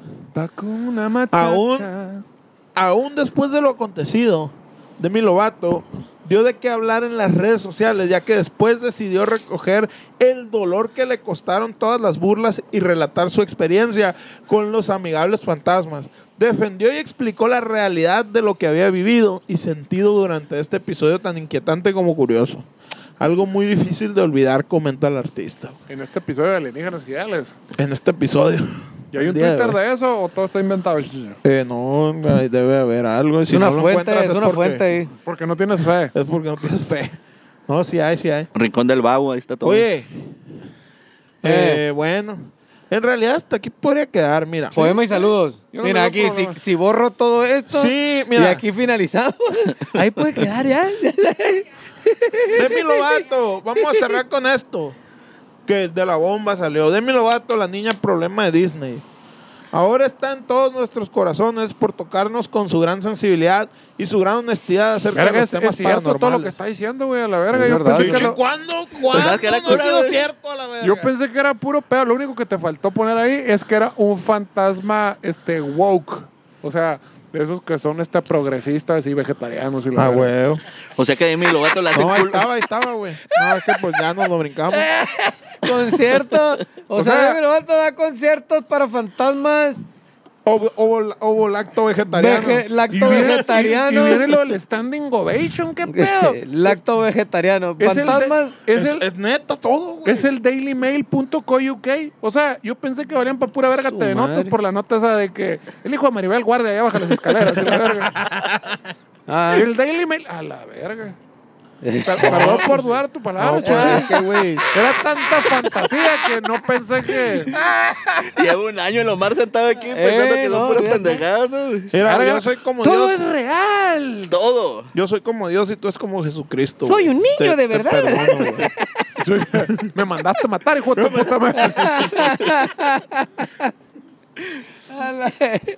Vacuna matata. Aún- Aún después de lo acontecido, Demi Lovato dio de qué hablar en las redes sociales, ya que después decidió recoger el dolor que le costaron todas las burlas y relatar su experiencia con los amigables fantasmas. Defendió y explicó la realidad de lo que había vivido y sentido durante este episodio tan inquietante como curioso. Algo muy difícil de olvidar, comenta el artista. En este episodio de Alienígenas Gigales. En este episodio. ¿Y hay un día Twitter de eso o todo está inventado? Eh, no, ahí debe haber algo. y Es si una no fuente, es una porque- fuente ahí. Porque no tienes fe. Es porque no tienes fe. No, sí hay, sí hay. Rincón del Vago, ahí está todo. Oye, eh, bueno, en realidad hasta aquí podría quedar, mira. Poema y saludos. No mira, aquí, si, si borro todo esto Sí, y mira. aquí finalizamos, ahí puede quedar ya. Demi Lovato, vamos a cerrar con esto. Que de la bomba salió. Demi Lovato, la niña problema de Disney. Ahora está en todos nuestros corazones por tocarnos con su gran sensibilidad y su gran honestidad acerca Verga, de es, los temas es cierto todo lo que paranormales. está diciendo, güey, a la verga. Es Yo verdad. pensé, que lo- ¿Cuándo? ¿Cuándo que era no ha cura, sido güey. cierto a la verga? yo pensé que era puro pedo. Lo único que te faltó poner ahí es que era un fantasma este, woke. O sea, de esos que son este, progresistas y vegetarianos. Y la Ah, güey. O sea que a Demi Lovato le hace No, ahí estaba, ahí estaba, güey. No, es que pues ya nos lo brincamos. Concierto. O, O sea, Demi Lovato da conciertos para fantasmas. Ovo, ovo, ovo lacto vegetariano. Lacto Y viene- vegetariano. Y, y viene lo del standing ovation, ¿qué pedo? Lacto vegetariano. Es el de- Fantasmas. es el, es neta todo, güey. Es el dailymail.co.uk. O sea, yo pensé que valían para pura verga te notas por la nota esa de que el hijo de Maribel guardia allá baja las escaleras. y la verga. Ah, Y el Daily Mail, a la verga. Per- Perdón por dudar tu palabra, No, güey. Era tanta fantasía que no pensé que. Llevo un año en Omar sentado aquí pensando Eh, que son no, puras fíjate. pendejadas, yo soy como Todo Dios. es real. Todo. Yo soy como Dios y tú es como Jesucristo. Soy un niño Te- de te verdad. perdono, güey. Soy- Me mandaste a matar, hijo de puta madre.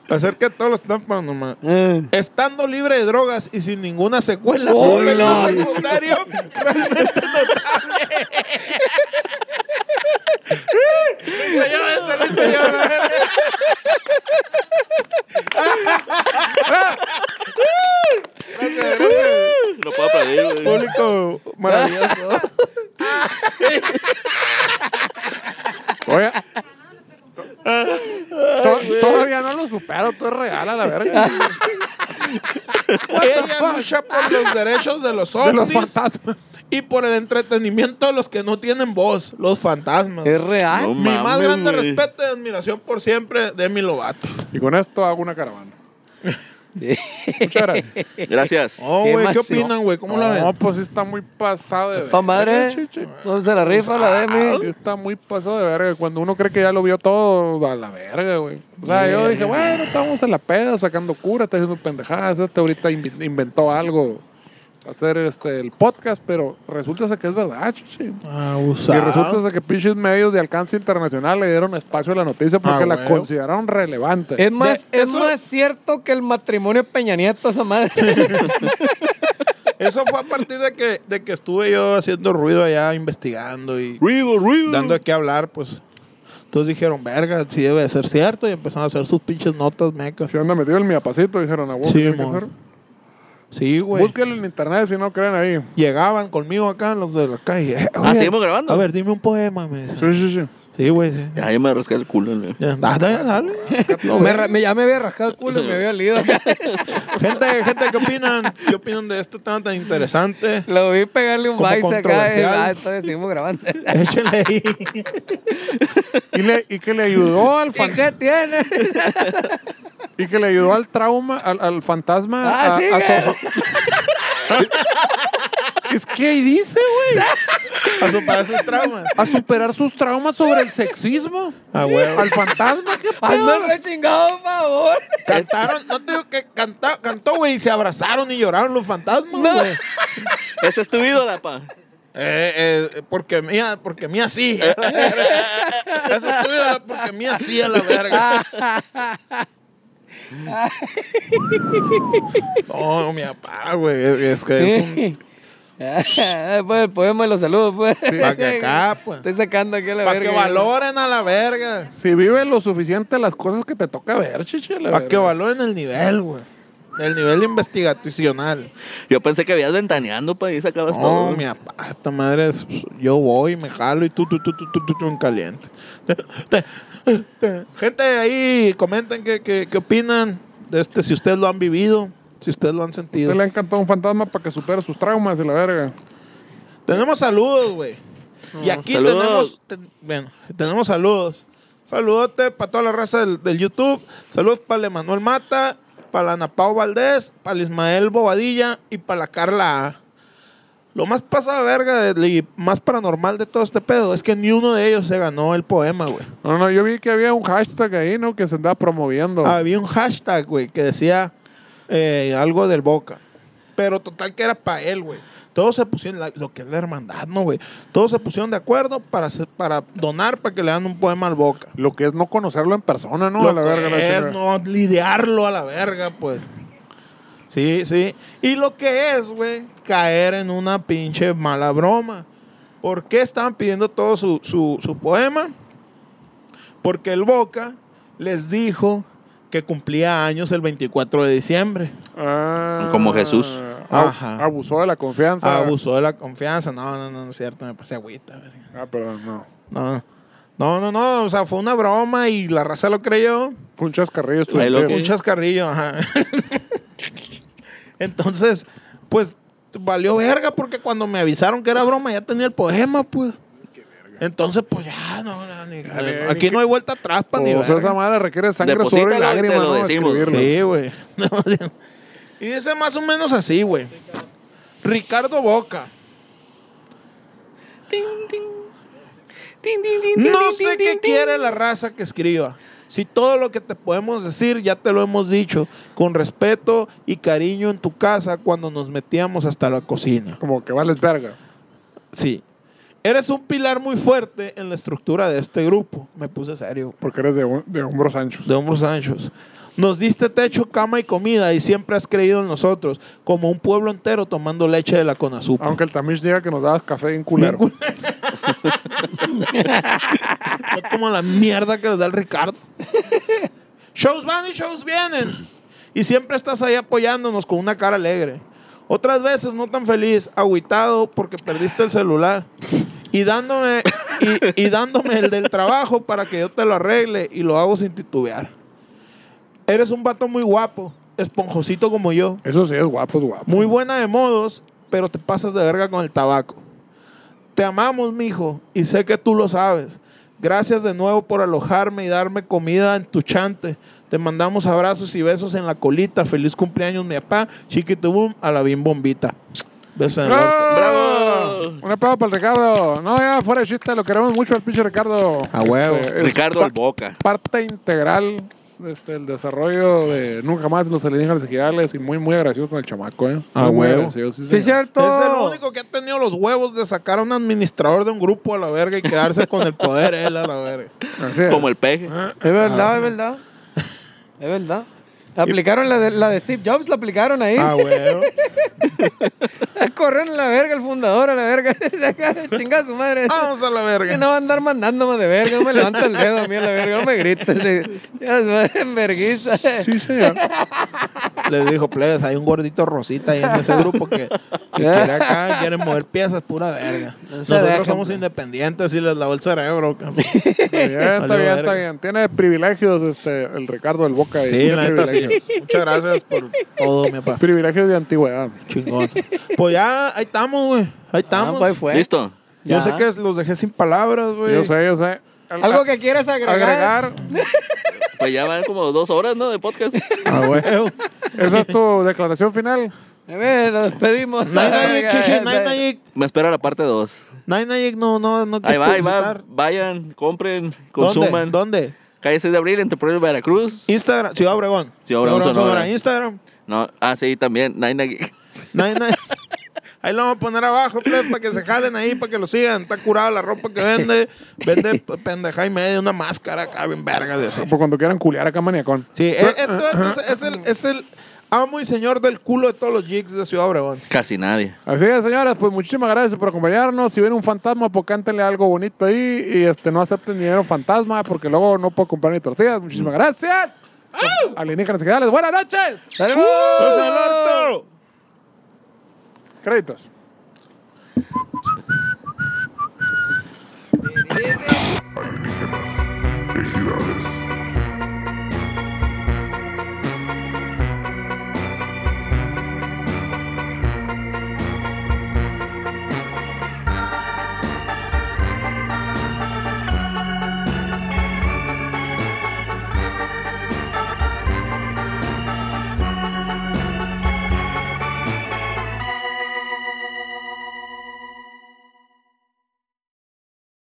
Acerca de todos los temas paranormales. eh. Estando libre de drogas y sin ninguna secuela Oh, efecto no. secundario, realmente notable. Luis, se lleva ese, Luis, se lleva la verga. Gracias, gracias. No puedo aplaudir, güey. Público maravilloso. Oye. To- todavía no lo supero, todo es real a la verga. Ella lucha por los derechos de los De los ovnis fantasmas. y por el entretenimiento de los que no tienen voz, los fantasmas. Es real. No Mi más mames, grande güey. respeto y admiración por siempre de mi Lovato. Y con esto hago una caravana. Muchas gracias. Gracias. Oh, Sí, güey, ¿qué opinan, güey? ¿Cómo la ven? No, pues sí está muy pasado de Pa' madre. verga, chichi. ¿Dónde se la rifa la Demi? Sí está muy pasado de verga. Cuando uno cree que ya lo vio todo, a la verga, güey. O sea, yo dije, bueno, estamos en la peda, sacando cura, está haciendo pendejadas. Este ahorita invi- inventó algo hacer este, el podcast, pero resulta ser que es verdad, chichi. Abusado. Y resulta ser que pinches medios de alcance internacional le dieron espacio a la noticia porque Ah, la consideraron relevante. Es más, De- es eso- más cierto que el matrimonio Peña Nieto, esa madre. Eso fue a partir de que, de que estuve yo haciendo ruido allá, investigando y Ruido, ruido. dando de qué hablar, pues. Entonces dijeron, verga, sí debe de ser cierto. Y empezaron a hacer sus pinches notas mecas. Se anda metido el miapacito, dijeron a vos. Sí, ¿qué tiene que mon. hacer? Sí, güey. Búsquenlo en internet si no creen ahí. Llegaban conmigo acá los de la calle. Eh, Ah, oye, ¿seguimos grabando? A ver, dime un poema, me dice. Sí, sí, sí. Sí, güey, sí. Ya, yo me rasqué el culo, güey. Ya, dale, dale. me, me- ya me había rascado el culo y me había olido. gente, gente, ¿qué opinan? ¿Qué opinan de este tema tan interesante? Lo vi pegarle un vice acá. Y, controversial. ah, entonces seguimos grabando. Échenle ahí. Y, le, y que le ayudó al ¿Y fan- qué tiene? y que le ayudó al trauma, al, al fantasma Ah, a, sigue. a so- Es que ahí dice, güey. A superar sus traumas. A superar sus traumas sobre el sexismo. Ah, huevo. Al fantasma, qué Hazme chingado favor. Cantaron, no te digo que canta, cantó, güey, y se abrazaron y lloraron los fantasmas, No. güey. Ese es tu ídola, pa. Eh, eh, porque mía, porque mía sí. Eso es tuyo, porque mía sí a la verga. No, mi papá, güey. Es, que es un. Después el poema y los saludos, pues. Pa' que acá, pues. Estoy sacando aquí a la Para verga. que valoren a la verga. Si vive lo suficiente las cosas que te toca ver, chiche. la Para que valoren el nivel, güey. El nivel investigacional. Yo pensé que habías ventaneando, pa, y sacabas No, todo. mi papá, esta madre es. Yo voy, me jalo y tú, tú, tú, tú, tú, tú, tú en caliente. Te- te- te- Gente ahí, comenten qué, qué, qué opinan de este, si ustedes lo han vivido, si ustedes lo han A sentido. usted le ha encantado un fantasma para que supere sus traumas y la verga. Tenemos saludos, güey. Y aquí Saludos. tenemos, ten- bueno, tenemos saludos. Saludote para toda la raza del, del YouTube. Saludos para el Emanuel Mata, para la Ana Pao Valdés, para el Ismael Bobadilla y para la Carla A. Lo más pasado de verga y más paranormal de todo este pedo es que ni uno de ellos se ganó el poema, güey. No, no, yo vi que había un hashtag ahí, ¿no? Que se andaba promoviendo. Había un hashtag, güey, que decía eh, algo del Boca. Pero total que era para él, güey. Todos se pusieron, la- lo que es la hermandad, ¿no, güey? Todos se pusieron de acuerdo para, hacer- para donar para que le dan un poema al Boca. Lo que es no conocerlo en persona, ¿no? Lo A la que verga, la es no lidiarlo a la verga, pues. Sí, sí. Y lo que es, güey, caer en una pinche mala broma. ¿Por qué estaban pidiendo todo su, su, su poema? Porque el Boca les dijo que cumplía años el 24 de diciembre. Ah, Como Jesús. Ajá. Abusó de la confianza. Abusó de la confianza. No, no, no, no es cierto, me pasé agüita. verga. Ah, perdón, no. No, no, no, no, o sea, fue una broma y la raza lo creyó. Fue un chascarrillo que- Un chascarrillo, ajá. Entonces, pues, valió verga porque cuando me avisaron que era broma ya tenía el poema, pues. Entonces, pues ya, no, no, ni- Dale, aquí ni no hay vuelta atrás para ni Pues esa verga. madre requiere sangre, sudor y lágrimas, lo decimos. Sí, güey. y dice más o menos así, güey. Ricardo Boca. No sé qué quiere la raza que escriba. Si todo lo que te podemos decir ya te lo hemos dicho, con respeto y cariño en tu casa cuando nos metíamos hasta la cocina. Como que vales verga. Sí. Eres un pilar muy fuerte en la estructura de este grupo. Me puse serio. Porque eres de, de hombros anchos. De hombros anchos. Nos diste techo, cama y comida y siempre has creído en nosotros, como un pueblo entero tomando leche de la Conazupa. Aunque el Tamish diga que nos dabas café en culero. No como la mierda que les da el Ricardo. shows van y shows vienen. Y siempre estás ahí apoyándonos con una cara alegre. Otras veces no tan feliz, agüitado porque perdiste el celular. Y dándome, y, y dándome el del trabajo para que yo te lo arregle y lo hago sin titubear. Eres un vato muy guapo, esponjosito como yo. Eso sí es guapo, es guapo. Muy buena de modos, pero te pasas de verga con el tabaco. Te amamos, mijo, y sé que tú lo sabes. Gracias de nuevo por alojarme y darme comida en tu chante. Te mandamos abrazos y besos en la colita. Feliz cumpleaños, mi papá. Chiquito boom, a la bien bombita. Besos en el. ¡Bravo! Un aplauso para el Ricardo. No, ya fuera de chiste, lo queremos mucho al pinche Ricardo. A huevo. es Ricardo el Boca. Parte integral este, el desarrollo de Nunca Más los alienígenas ejidales y muy, muy agradecido con el chamaco, ¿eh? A Muy, muy huevo. agradecido, sí, Sí, señor. cierto. Es el único que ha tenido los huevos de sacar a un administrador de un grupo a la verga y quedarse con el poder él a la verga. Así es. Como el peje. Es verdad, es verdad. Es verdad. Aplicaron la de, la de Steve Jobs, la aplicaron ahí. Ah, huevo. Corrieron a la verga el fundador, a la verga. Chinga su madre. Vamos a la Que verga. no va a andar mandándome de verga, no me levanta el dedo a mí a la verga, no me grites. Ya se en vergüenza. Sí, señor. Les dijo, plebes, hay un gordito rosita ahí en ese grupo que, que quiere acá, quiere mover piezas, pura verga. Nosotros somos pues. independientes y les lavó el cerebro. Está bien, está bien, está bien. Tiene privilegios este, el Ricardo del Boca. y Sí, la neta, sí. privilegios. Muchas gracias por todo, mi papá. Privilegios de antigüedad. Chingón. Pues ya, ahí estamos, güey. Ahí Ah, estamos. pues fue. ¿Listo? Yo Ya. sé que los dejé sin palabras, güey. Yo sé, yo sé. Al- Algo a- que quieras agregar. agregar. Pues ya van como dos horas, ¿no? De podcast. Ah, huevo. Esa es tu declaración final. A ver, nos despedimos. Me espera la parte 2. Nine no, no, no Ahí va, ahí va. Vayan, compren, ¿Dónde? consuman. ¿Dónde? Calle 6 de abril, y Veracruz. Instagram, Ciudad Obregón. Ciudad Obregón, Sonora. Instagram. No, ah, sí, también. Nine Nine-. Ahí lo vamos a poner abajo, pues, para que se jalen ahí, para que lo sigan. Está curada la ropa que vende. Vende pendeja y media, una máscara acá bien verga de eso. Por cuando quieran culiar acá, maniacón. Sí, e- este vato es, es el, es el amo y señor del culo de todos los jigs de Ciudad Obregón. Casi nadie. Así es, señores, pues muchísimas gracias por acompañarnos. Si ven un fantasma, pues cántenle algo bonito ahí y este, no acepten dinero fantasma porque luego no puedo comprar ni tortillas. Muchísimas gracias. Alienígenas ejidales, buenas noches. ¡Saludos! ¡Pues el orto! Créditos.